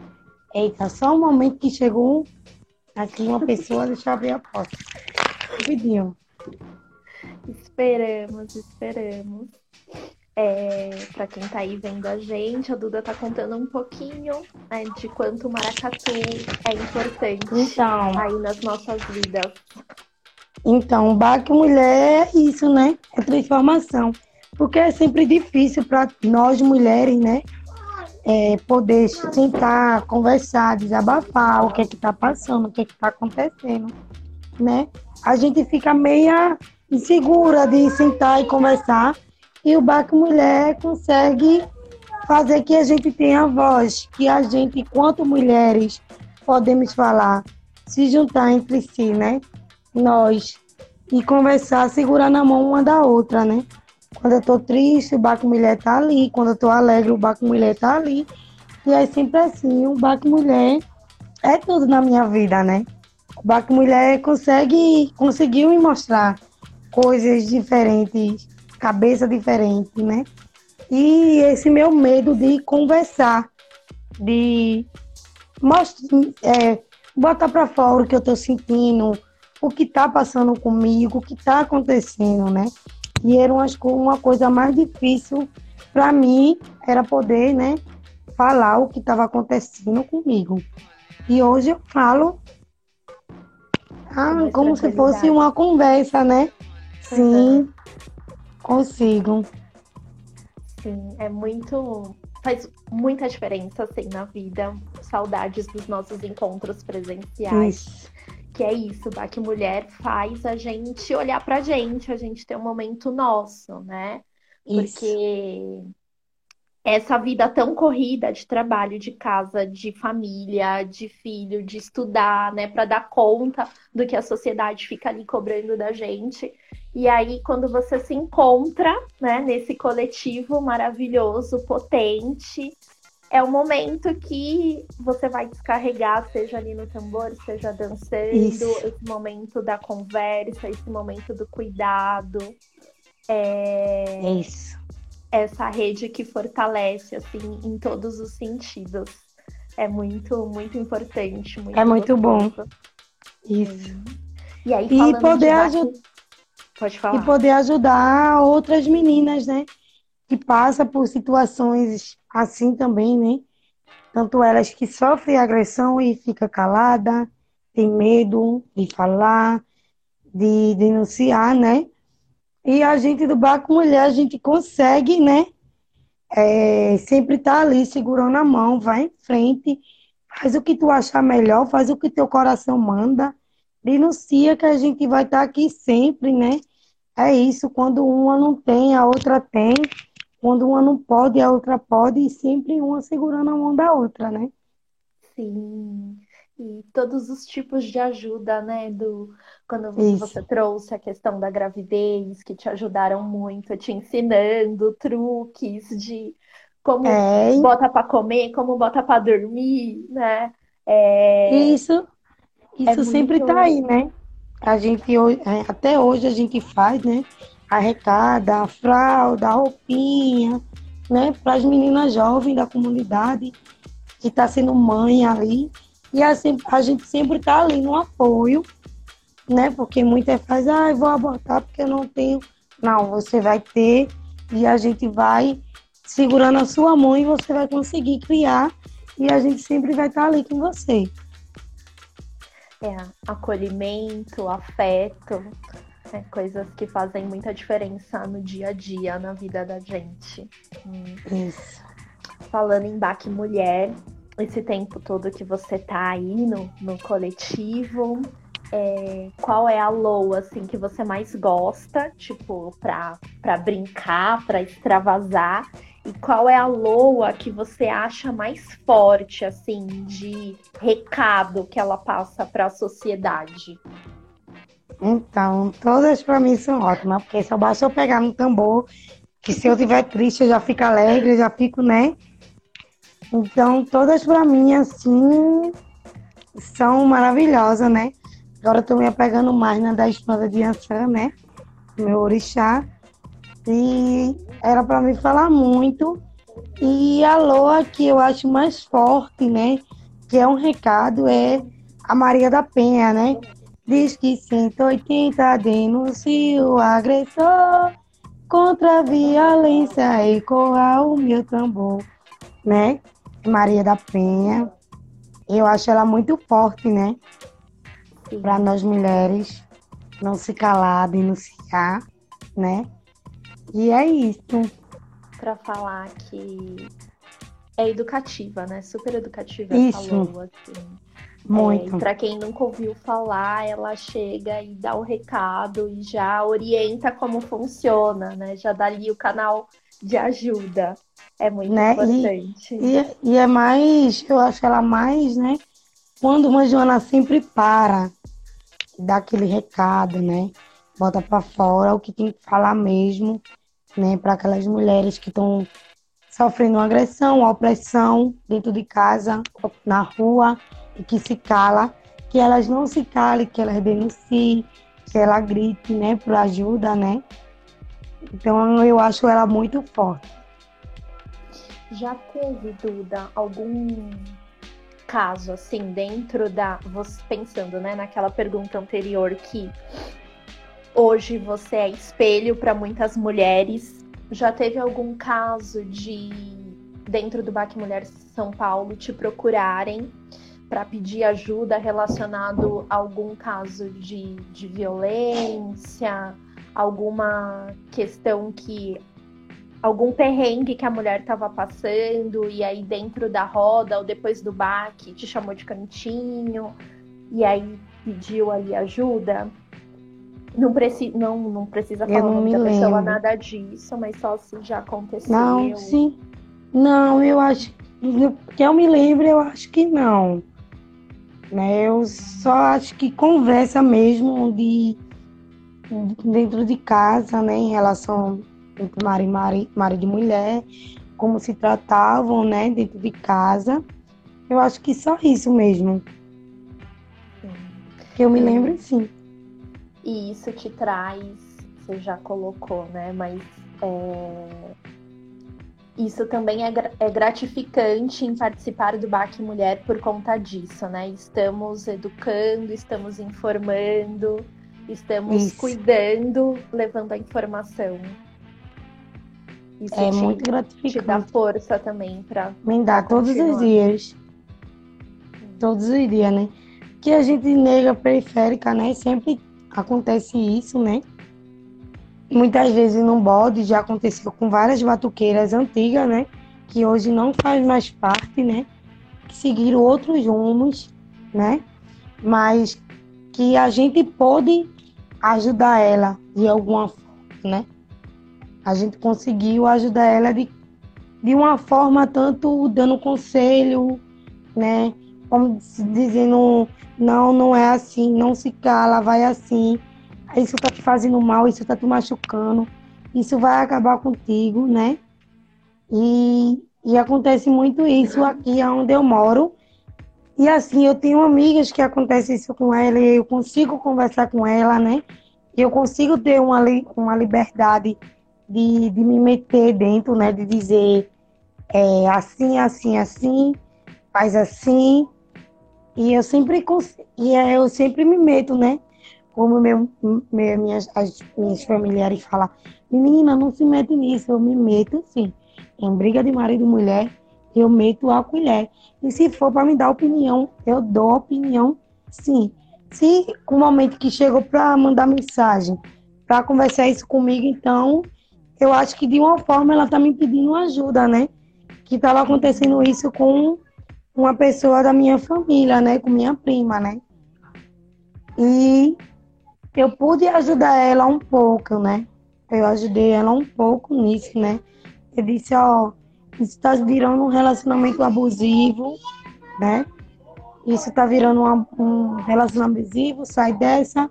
eita, só um momento que chegou aqui uma pessoa, deixa eu abrir a porta. Rapidinho. Esperamos, esperamos. É, para quem está aí vendo a gente, a Duda está contando um pouquinho né, de quanto o maracatu é importante então, aí nas nossas vidas. Então, o Baque Mulher é isso, né? É transformação porque é sempre difícil para nós mulheres, né? É, poder sentar, conversar, desabafar o que é que está passando, o que é que está acontecendo, né? A gente fica meia insegura de sentar e conversar e o Baco Mulher consegue fazer que a gente tenha voz, que a gente, enquanto mulheres, podemos falar, se juntar entre si, né? Nós e conversar, segurar na mão uma da outra, né? Quando eu tô triste, o Baco Mulher tá ali. Quando eu tô alegre, o Baco Mulher tá ali. E é sempre assim, o Baco Mulher é tudo na minha vida, né? O Baco Mulher consegue, conseguiu me mostrar coisas diferentes, cabeça diferente, né? E esse meu medo de conversar, de mostra, é, bota para fora o que eu estou sentindo, o que está passando comigo, o que está acontecendo, né? E era uma, uma coisa mais difícil para mim, era poder, né, falar o que estava acontecendo comigo. E hoje eu falo ah, como se fosse uma conversa, né? Sim, uhum. Consigo. Sim, é muito. Faz muita diferença, assim, na vida. Saudades dos nossos encontros presenciais. Isso. Que é isso, tá? Que mulher faz a gente olhar pra gente, a gente ter um momento nosso, né? Porque isso essa vida tão corrida de trabalho, de casa, de família, de filho, de estudar, né, para dar conta do que a sociedade fica ali cobrando da gente. E aí, quando você se encontra, né, nesse coletivo maravilhoso, potente, é o momento que você vai descarregar, seja ali no tambor, seja dançando, Isso. esse momento da conversa, esse momento do cuidado. É... Isso essa rede que fortalece, assim, em todos os sentidos. É muito, muito importante. Muito é muito bom. Isso. E aí, e poder ajudar. Pode falar. E poder ajudar outras meninas, né? Que passam por situações assim também, né? Tanto elas que sofrem agressão e fica calada, tem medo de falar, de denunciar, né? E a gente do Baco Mulher, a gente consegue, né? É, sempre estar tá ali segurando a mão, vai em frente, faz o que tu achar melhor, faz o que teu coração manda, denuncia que a gente vai estar tá aqui sempre, né? É isso, quando uma não tem, a outra tem, quando uma não pode, a outra pode, e sempre uma segurando a mão da outra, né? Sim e todos os tipos de ajuda, né? Do, quando Isso. você trouxe a questão da gravidez, que te ajudaram muito, te ensinando truques de como é. bota para comer, como bota para dormir, né? É... Isso, isso é sempre muito... tá aí, né? A gente é, até hoje a gente faz, né? Arrecada, a fralda, a roupinha, né? Para as meninas jovens da comunidade que está sendo mãe ali e assim, a gente sempre está ali no apoio, né? Porque muitas faz, ah, eu vou abortar porque eu não tenho. Não, você vai ter e a gente vai segurando a sua mão e você vai conseguir criar e a gente sempre vai estar tá ali com você. É, acolhimento, afeto, né? coisas que fazem muita diferença no dia a dia, na vida da gente. Hum. Isso. Falando em Baque Mulher, esse tempo todo que você tá aí no, no coletivo? É, qual é a loa assim que você mais gosta, tipo, pra, pra brincar, pra extravasar? E qual é a loa que você acha mais forte, assim, de recado que ela passa para a sociedade? Então, todas para mim são ótimas, porque só basta eu pegar no tambor, que se eu estiver triste eu já fico alegre, já fico, né? Então, todas para mim, assim, são maravilhosas, né? Agora tô me apegando mais na da esposa de Ançã, né? Meu orixá. E era para me falar muito. E a loa que eu acho mais forte, né? Que é um recado, é a Maria da Penha, né? Diz que 180 denuncia o agressor contra a violência e corra o meu tambor, né? Maria da Penha. Eu acho ela muito forte, né? Para nós mulheres não se calar, denunciar, né? E é isso. Para falar que é educativa, né? Super educativa isso. falou, assim. Muito. É, para quem nunca ouviu falar, ela chega e dá o recado e já orienta como funciona, né? Já dá ali o canal de ajuda. É muito né? importante. E, e, e, é mais, eu acho ela mais, né? Quando uma Joana sempre para, dá aquele recado, né? Bota para fora o que tem que falar mesmo, né? Para aquelas mulheres que estão sofrendo agressão, opressão dentro de casa, na rua, e que se cala, que elas não se calem, que elas denunciem, que ela grite, né? Por ajuda, né? Então eu acho ela muito forte. Já teve, Duda, algum caso, assim, dentro da. Você pensando, né, naquela pergunta anterior que hoje você é espelho para muitas mulheres. Já teve algum caso de, dentro do BAC Mulher São Paulo, te procurarem para pedir ajuda relacionado a algum caso de, de violência, alguma questão que algum perrengue que a mulher estava passando e aí dentro da roda ou depois do baque te chamou de cantinho e aí pediu ali ajuda. Não, preci não, não precisa falar o nome da pessoa, nada disso, mas só se já aconteceu. Não, sim. Não, eu acho que eu me lembro, eu acho que não. Né? Eu só acho que conversa mesmo de dentro de casa, né, em relação entre marido, marido, marido e mulher, como se tratavam, né, dentro de casa. Eu acho que só isso mesmo. Sim. Que eu me lembro, sim. E isso te traz, você já colocou, né, mas é... isso também é, é gratificante em participar do BAC Mulher por conta disso, né? Estamos educando, estamos informando, estamos isso. cuidando, levando a informação. Isso é te, muito gratificante. Te dá força também para. Me dá todos os dias. Todos os dias, né? Que a gente negra periférica, né? Sempre acontece isso, né? Muitas vezes no bode já aconteceu com várias batuqueiras antigas, né? Que hoje não faz mais parte, né? Que seguiram outros rumos, né? Mas que a gente pôde ajudar ela de alguma forma, né? A gente conseguiu ajudar ela de, de uma forma tanto dando conselho, né? Como dizendo, não, não é assim, não se cala, vai assim. Isso tá te fazendo mal, isso tá te machucando, isso vai acabar contigo, né? E, e acontece muito isso aqui onde eu moro. E assim, eu tenho amigas que acontece isso com ela e eu consigo conversar com ela, né? Eu consigo ter uma, uma liberdade de, de me meter dentro, né? De dizer é, assim, assim, assim, faz assim. E eu sempre e é, eu sempre me meto, né? Como meu, meu, minhas, as minhas familiares falam, menina, não se mete nisso, eu me meto sim. Em briga de marido e mulher, eu meto a colher. E se for para me dar opinião, eu dou opinião sim. Se o momento que chegou para mandar mensagem, para conversar isso comigo, então eu acho que de uma forma ela está me pedindo ajuda, né? Que estava acontecendo isso com uma pessoa da minha família, né? Com minha prima, né? E eu pude ajudar ela um pouco, né? Eu ajudei ela um pouco nisso, né? Eu disse, ó, isso está virando um relacionamento abusivo, né? Isso está virando uma, um relacionamento abusivo, sai dessa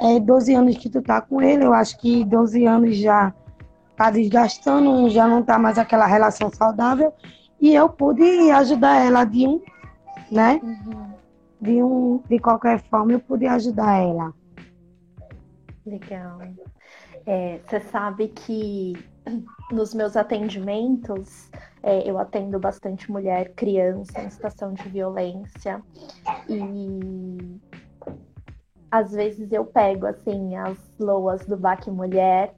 é 12 anos que tu tá com ele, eu acho que 12 anos já tá desgastando, já não tá mais aquela relação saudável. E eu pude ajudar ela de um, né? Uhum. De um, de qualquer forma, eu pude ajudar ela. Legal. É, você sabe que nos meus atendimentos, é, eu atendo bastante mulher, criança em situação de violência. E às vezes eu pego assim as loas do Baque Mulher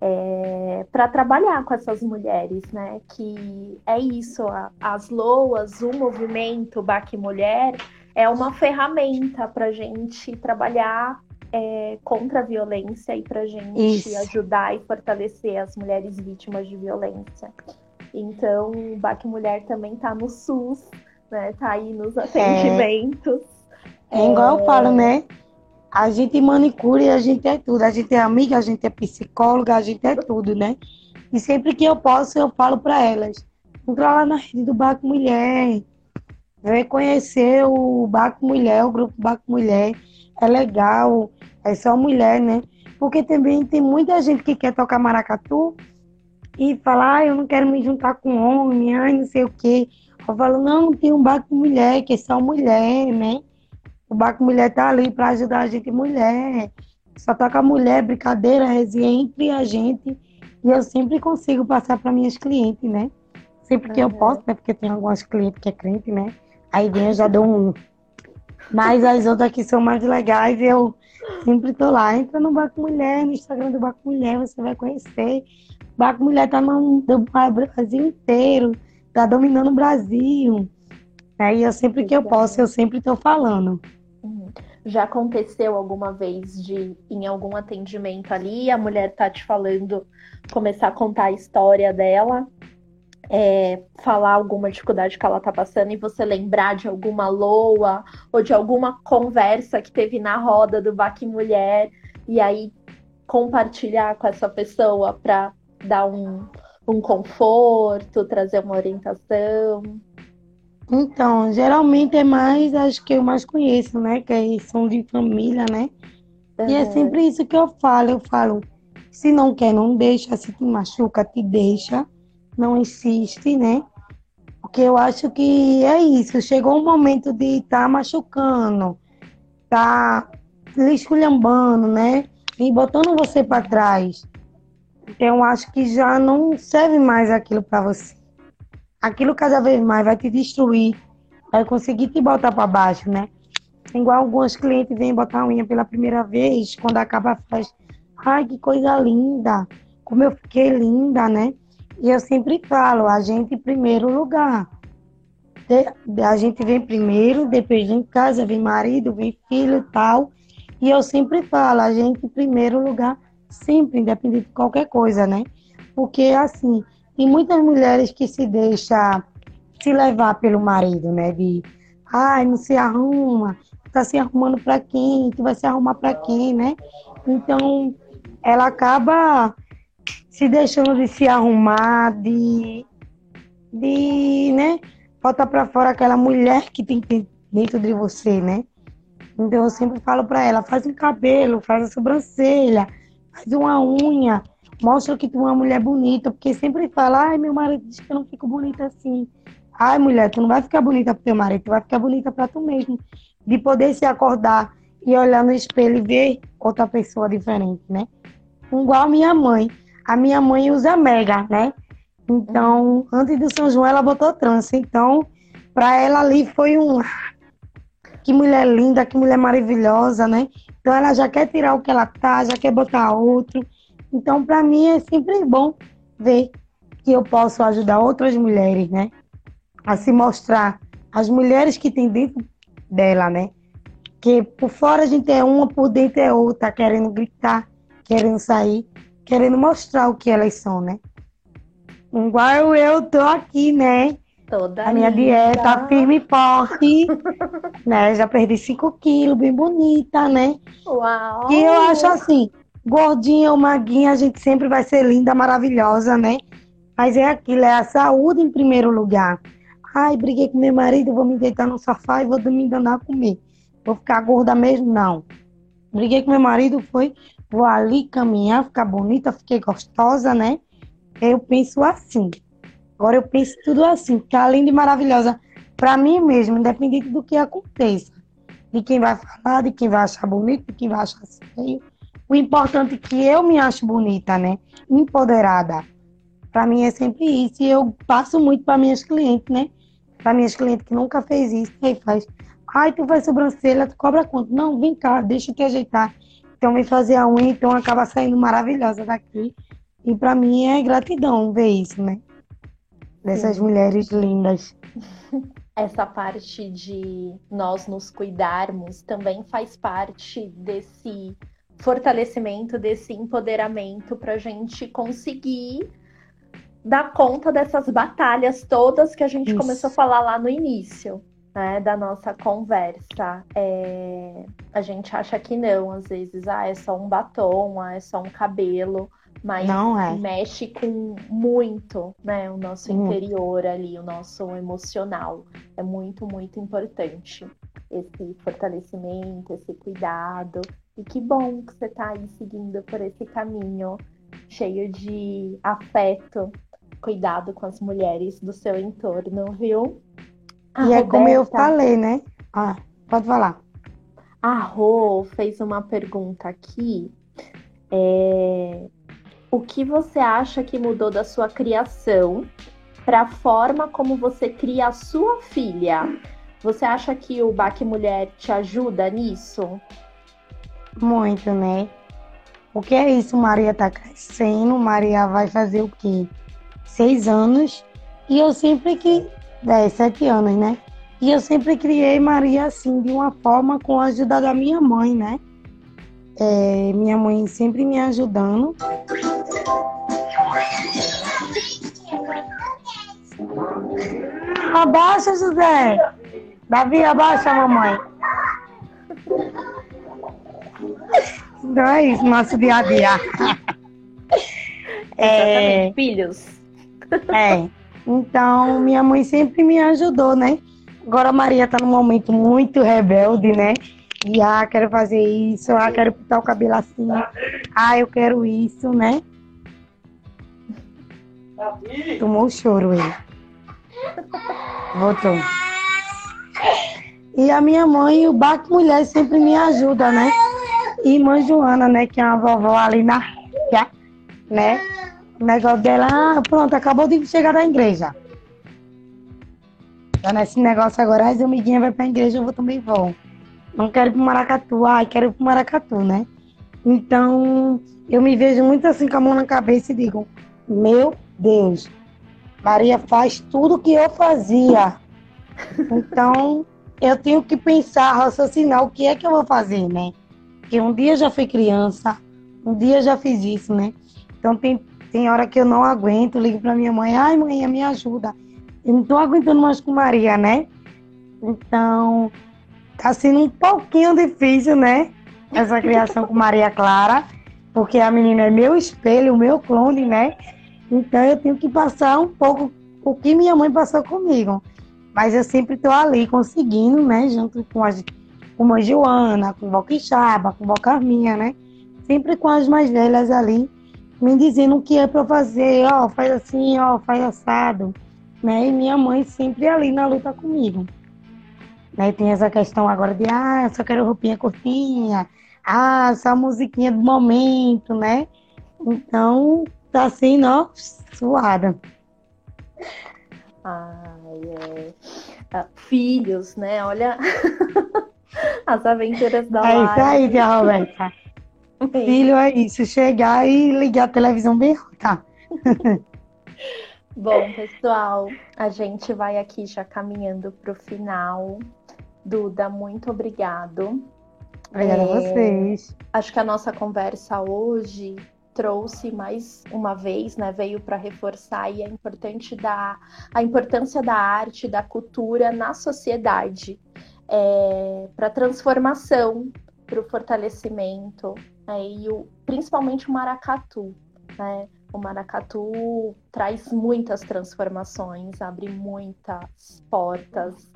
é, para trabalhar com essas mulheres, né? Que é isso, a, as loas, o movimento Baque Mulher é uma ferramenta para gente trabalhar é, contra a violência e para gente isso. ajudar e fortalecer as mulheres vítimas de violência. Então, o Baque Mulher também está no SUS, né? Tá aí nos atendimentos. É, é igual eu falo, né? A gente manicure, a gente é tudo. A gente é amiga, a gente é psicóloga, a gente é tudo, né? E sempre que eu posso, eu falo para elas. Entra lá na rede do Baco Mulher. Vem conhecer o Baco Mulher, o grupo Baco Mulher. É legal, é só mulher, né? Porque também tem muita gente que quer tocar maracatu e falar, ah, eu não quero me juntar com homem, ai, não sei o quê. Eu falo, não, tem um Baco Mulher, que é só mulher, né? O Baco Mulher tá ali para ajudar a gente mulher. Só toca mulher, brincadeira, resenha entre a gente. E eu sempre consigo passar para minhas clientes, né? Sempre que eu posso, né? Porque tem algumas clientes que é crente, né? Aí vem eu já dou um. Mas as outras que são mais legais, eu sempre tô lá. Entra no Baco Mulher, no Instagram do Baco Mulher, você vai conhecer. Baco Mulher tá no Brasil inteiro, tá dominando o Brasil. Aí eu sempre que eu posso, eu sempre tô falando. Uhum. Já aconteceu alguma vez de, em algum atendimento ali, a mulher tá te falando, começar a contar a história dela é, falar alguma dificuldade que ela tá passando e você lembrar de alguma loa ou de alguma conversa que teve na roda do Baque Mulher e aí compartilhar com essa pessoa para dar um, um conforto, trazer uma orientação. Então, geralmente é mais as que eu mais conheço, né? Que são de família, né? Uhum. E é sempre isso que eu falo. Eu falo, se não quer, não deixa. Se te machuca, te deixa não insiste, né? Porque eu acho que é isso. Chegou um momento de estar tá machucando, tá esculhambando, né? E botando você para trás. Então, eu acho que já não serve mais aquilo para você. Aquilo cada vez mais vai te destruir, vai conseguir te botar para baixo, né? Igual alguns clientes vêm botar a unha pela primeira vez, quando acaba faz, ai que coisa linda, como eu fiquei linda, né? E eu sempre falo, a gente em primeiro lugar. A gente vem primeiro, depois vem casa, vem marido, vem filho tal. E eu sempre falo, a gente em primeiro lugar, sempre, independente de qualquer coisa, né? Porque, assim, tem muitas mulheres que se deixam se levar pelo marido, né? De, ai, não se arruma, tá se arrumando para quem? Tu vai se arrumar para quem, né? Então, ela acaba se deixando de se arrumar, de, de né, botar para fora aquela mulher que tem dentro de você, né? Então eu sempre falo para ela, faz um cabelo, faz a sobrancelha, faz uma unha, mostra que tu é uma mulher bonita, porque sempre fala, ai, meu marido diz que eu não fico bonita assim. Ai, mulher, tu não vai ficar bonita pro teu marido, tu vai ficar bonita para tu mesmo. De poder se acordar e olhar no espelho e ver outra pessoa diferente, né? Igual minha mãe a minha mãe usa mega, né? Então, antes do São João, ela botou trança. Então, para ela ali foi um. Que mulher linda, que mulher maravilhosa, né? Então, ela já quer tirar o que ela tá, já quer botar outro. Então, para mim, é sempre bom ver que eu posso ajudar outras mulheres, né? A se mostrar as mulheres que tem dentro dela, né? Que por fora a gente é uma, por dentro é outra, querendo gritar, querendo sair querendo mostrar o que elas são, né? Igual eu tô aqui, né? Toda a minha linda. dieta firme e forte, né? Já perdi 5 quilos, bem bonita, né? Uau! E eu acho assim, gordinha ou maguinha, a gente sempre vai ser linda, maravilhosa, né? Mas é aquilo, é a saúde em primeiro lugar. Ai, briguei com meu marido, vou me deitar no sofá e vou me danar comer. Vou ficar gorda mesmo? Não. Briguei com meu marido, foi vou ali caminhar, ficar bonita, fiquei gostosa, né? Eu penso assim. Agora eu penso tudo assim, ficar linda e maravilhosa para mim mesmo, independente do que aconteça. De quem vai falar, de quem vai achar bonito, de quem vai achar feio. O importante é que eu me acho bonita, né? Empoderada. Para mim é sempre isso. E eu passo muito para minhas clientes, né? Para minhas clientes que nunca fez isso, aí faz. Ai, tu vai sobrancelha, tu cobra quanto? Não, vem cá, deixa eu te ajeitar. Então, me fazer a unha, então acaba saindo maravilhosa daqui. E para mim é gratidão ver isso, né? Dessas Sim. mulheres lindas. Essa parte de nós nos cuidarmos também faz parte desse fortalecimento, desse empoderamento para a gente conseguir dar conta dessas batalhas todas que a gente Isso. começou a falar lá no início né, da nossa conversa. É, a gente acha que não, às vezes, ah, é só um batom, ah, é só um cabelo, mas é. mexe com muito, né, o nosso interior ali, o nosso emocional. É muito, muito importante esse fortalecimento, esse cuidado. E que bom que você está aí seguindo por esse caminho cheio de afeto, cuidado com as mulheres do seu entorno, viu? A e Roberta, é como eu falei, né? Ah, pode falar. A Rô fez uma pergunta aqui. É... O que você acha que mudou da sua criação para a forma como você cria a sua filha? Você acha que o Baque Mulher te ajuda nisso? Muito, né? O que é isso? Maria tá crescendo, Maria vai fazer o quê? Seis anos. E eu sempre que. Dez, sete anos, né? E eu sempre criei Maria assim, de uma forma com a ajuda da minha mãe, né? É, minha mãe sempre me ajudando. Abaixa, José! Davi, abaixa, mamãe. Então é isso, nosso dia a dia. É, filhos. É. Então, minha mãe sempre me ajudou, né? Agora a Maria tá num momento muito rebelde, né? E ah, quero fazer isso, ah, quero pintar o cabelo assim, ah, eu quero isso, né? Tomou o choro ele. Voltou. E a minha mãe, o Baque Mulher, sempre me ajuda, né? E mãe Joana, né? Que é uma vovó ali na né? O negócio dela, ah, pronto, acabou de chegar da igreja. Tá nesse negócio agora, as amiguinhas vão pra igreja, eu vou também vou. Não quero ir pro Maracatu, ai, quero ir pro Maracatu, né? Então, eu me vejo muito assim com a mão na cabeça e digo, meu Deus, Maria faz tudo que eu fazia. Então, eu tenho que pensar, raciocinar o que é que eu vou fazer, né? Porque um dia já fui criança, um dia já fiz isso, né? Então tem, tem hora que eu não aguento, ligo para minha mãe, ai mãe, me ajuda. Eu não tô aguentando mais com Maria, né? Então, tá sendo um pouquinho difícil, né? Essa criação com Maria Clara, porque a menina é meu espelho, o meu clone, né? Então eu tenho que passar um pouco o que minha mãe passou comigo. Mas eu sempre estou ali conseguindo, né? Junto com, as, com a Joana, com o Quixaba, com a Carminha, né? Sempre com as mais velhas ali, me dizendo o que é para fazer, ó, faz assim, ó, faz assado, né? E minha mãe sempre ali na luta comigo. Né? Tem essa questão agora de, ah, só quero roupinha curtinha, ah, só musiquinha do momento, né? Então, tá assim, ó, suada. Ai, é. Ah, filhos, né? Olha as aventuras da É isso aí, tia Roberta. Filho é isso, chegar e ligar a televisão bem tá. Bom, pessoal, a gente vai aqui já caminhando para o final. Duda, muito obrigado. Obrigada é, a vocês. Acho que a nossa conversa hoje trouxe mais uma vez, né, veio para reforçar a importante da a importância da arte, da cultura na sociedade, é, para transformação, para o fortalecimento, né, e o, principalmente o maracatu, né? O maracatu traz muitas transformações, abre muitas portas,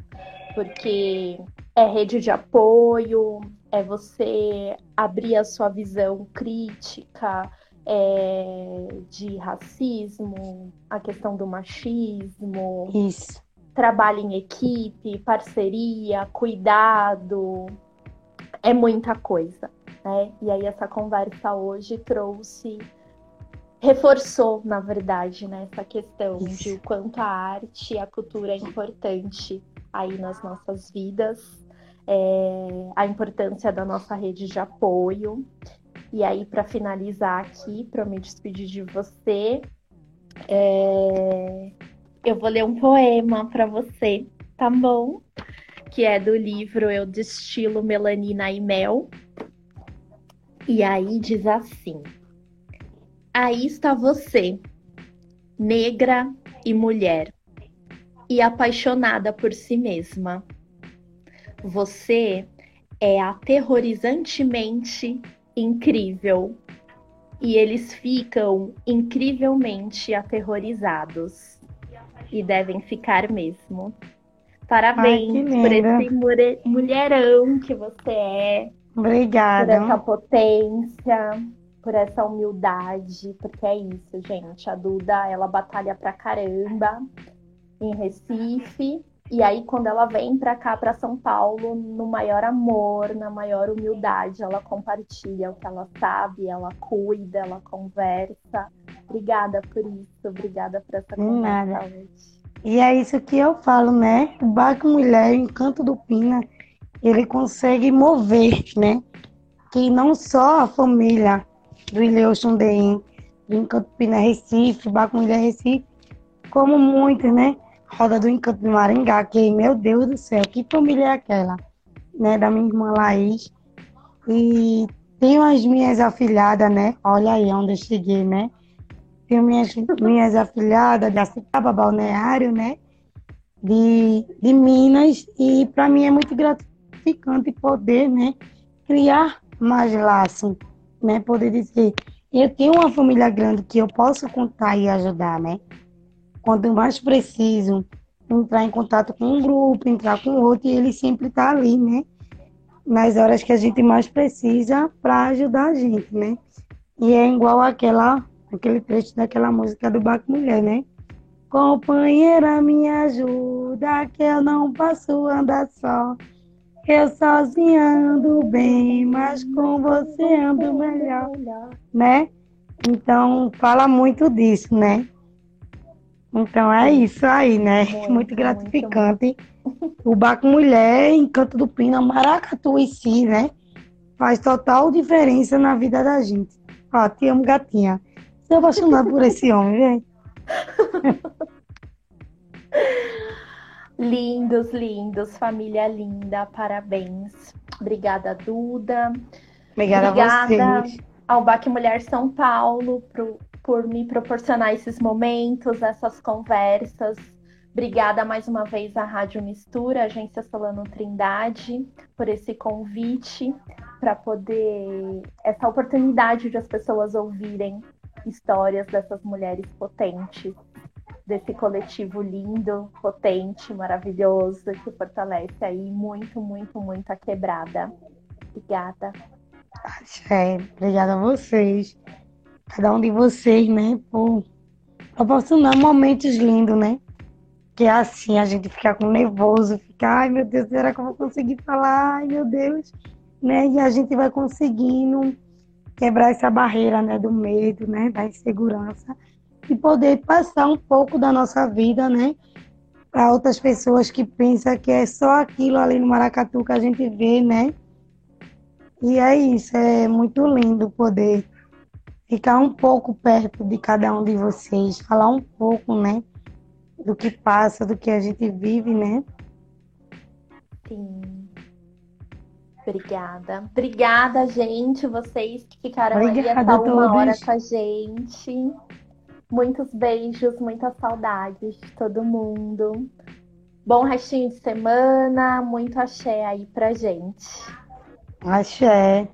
porque é rede de apoio, é você abrir a sua visão crítica, é, de racismo, a questão do machismo. Isso. Trabalho em equipe, parceria, cuidado. É muita coisa. Né? E aí essa conversa hoje trouxe reforçou, na verdade, né, essa questão Isso. de o quanto a arte e a cultura é importante aí nas nossas vidas, é, a importância da nossa rede de apoio e aí, para finalizar aqui, para me despedir de você, é... eu vou ler um poema para você, tá bom? Que é do livro Eu Destilo Melanina e Mel. E aí diz assim: Aí está você, negra e mulher, e apaixonada por si mesma. Você é aterrorizantemente incrível. E eles ficam incrivelmente aterrorizados. E devem ficar mesmo. Parabéns Ai, por esse mulherão que você é. Obrigada. Por essa potência, por essa humildade, porque é isso, gente. A Duda, ela batalha pra caramba em Recife e aí, quando ela vem para cá, para São Paulo, no maior amor, na maior humildade, ela compartilha o que ela sabe, ela cuida, ela conversa. Obrigada por isso, obrigada por essa conversa hoje. E é isso que eu falo, né? O Baco Mulher, o encanto do Pina, ele consegue mover, né? Que não só a família do Ileu Xundeim, do Encanto Pina Recife, Baco Mulher Recife, como muitos, né? Roda do Encanto de Maringá, que, meu Deus do céu, que família é aquela? Né? Da minha irmã Laís. E tenho as minhas afilhadas, né? Olha aí onde eu cheguei, né? Tenho minhas, minhas afilhadas da Citaba Balneário, né? De, de Minas. E para mim é muito gratificante poder, né? Criar mais laços, né? Poder dizer, eu tenho uma família grande que eu posso contar e ajudar, né? Quando mais preciso, entrar em contato com um grupo, entrar com outro, e ele sempre está ali, né? nas horas que a gente mais precisa para ajudar a gente, né? E é igual aquela, aquele trecho daquela música do Baco Mulher, né? Companheira, me ajuda, que eu não posso andar só. Eu sozinha ando bem, mas com você ando melhor, né? Então, fala muito disso, né? Então é isso aí, né? Muito, muito gratificante. Muito. O Baco Mulher, Encanto do Pina, Maracatu em si, né? Faz total diferença na vida da gente. Ó, te amo, gatinha. Você é apaixonado por esse homem, vem. lindos, lindos, família linda, parabéns. Obrigada, Duda. Obrigada, Obrigada a vocês. ao Baque Mulher São Paulo pro, por me proporcionar esses momentos, essas conversas. Obrigada mais uma vez à Rádio Mistura, Agência Solano Trindade, por esse convite para poder essa oportunidade de as pessoas ouvirem histórias dessas mulheres potentes, desse coletivo lindo, potente, maravilhoso que fortalece aí muito, muito, muito a quebrada. Obrigada. É, obrigada a vocês cada um de vocês, né, por proporcionar momentos lindos, né? Que é assim, a gente fica com nervoso, fica, ai meu Deus, será que eu vou conseguir falar? Ai meu Deus, né? E a gente vai conseguindo quebrar essa barreira, né, do medo, né, da insegurança e poder passar um pouco da nossa vida, né, para outras pessoas que pensam que é só aquilo ali no Maracatu que a gente vê, né? E é isso, é muito lindo poder ficar um pouco perto de cada um de vocês, falar um pouco, né, do que passa, do que a gente vive, né? Sim. Obrigada. Obrigada, gente, vocês que ficaram Obrigada aí até uma hora com a gente. Muitos beijos, muitas saudades de todo mundo. Bom restinho de semana, muito axé aí pra gente. Axé.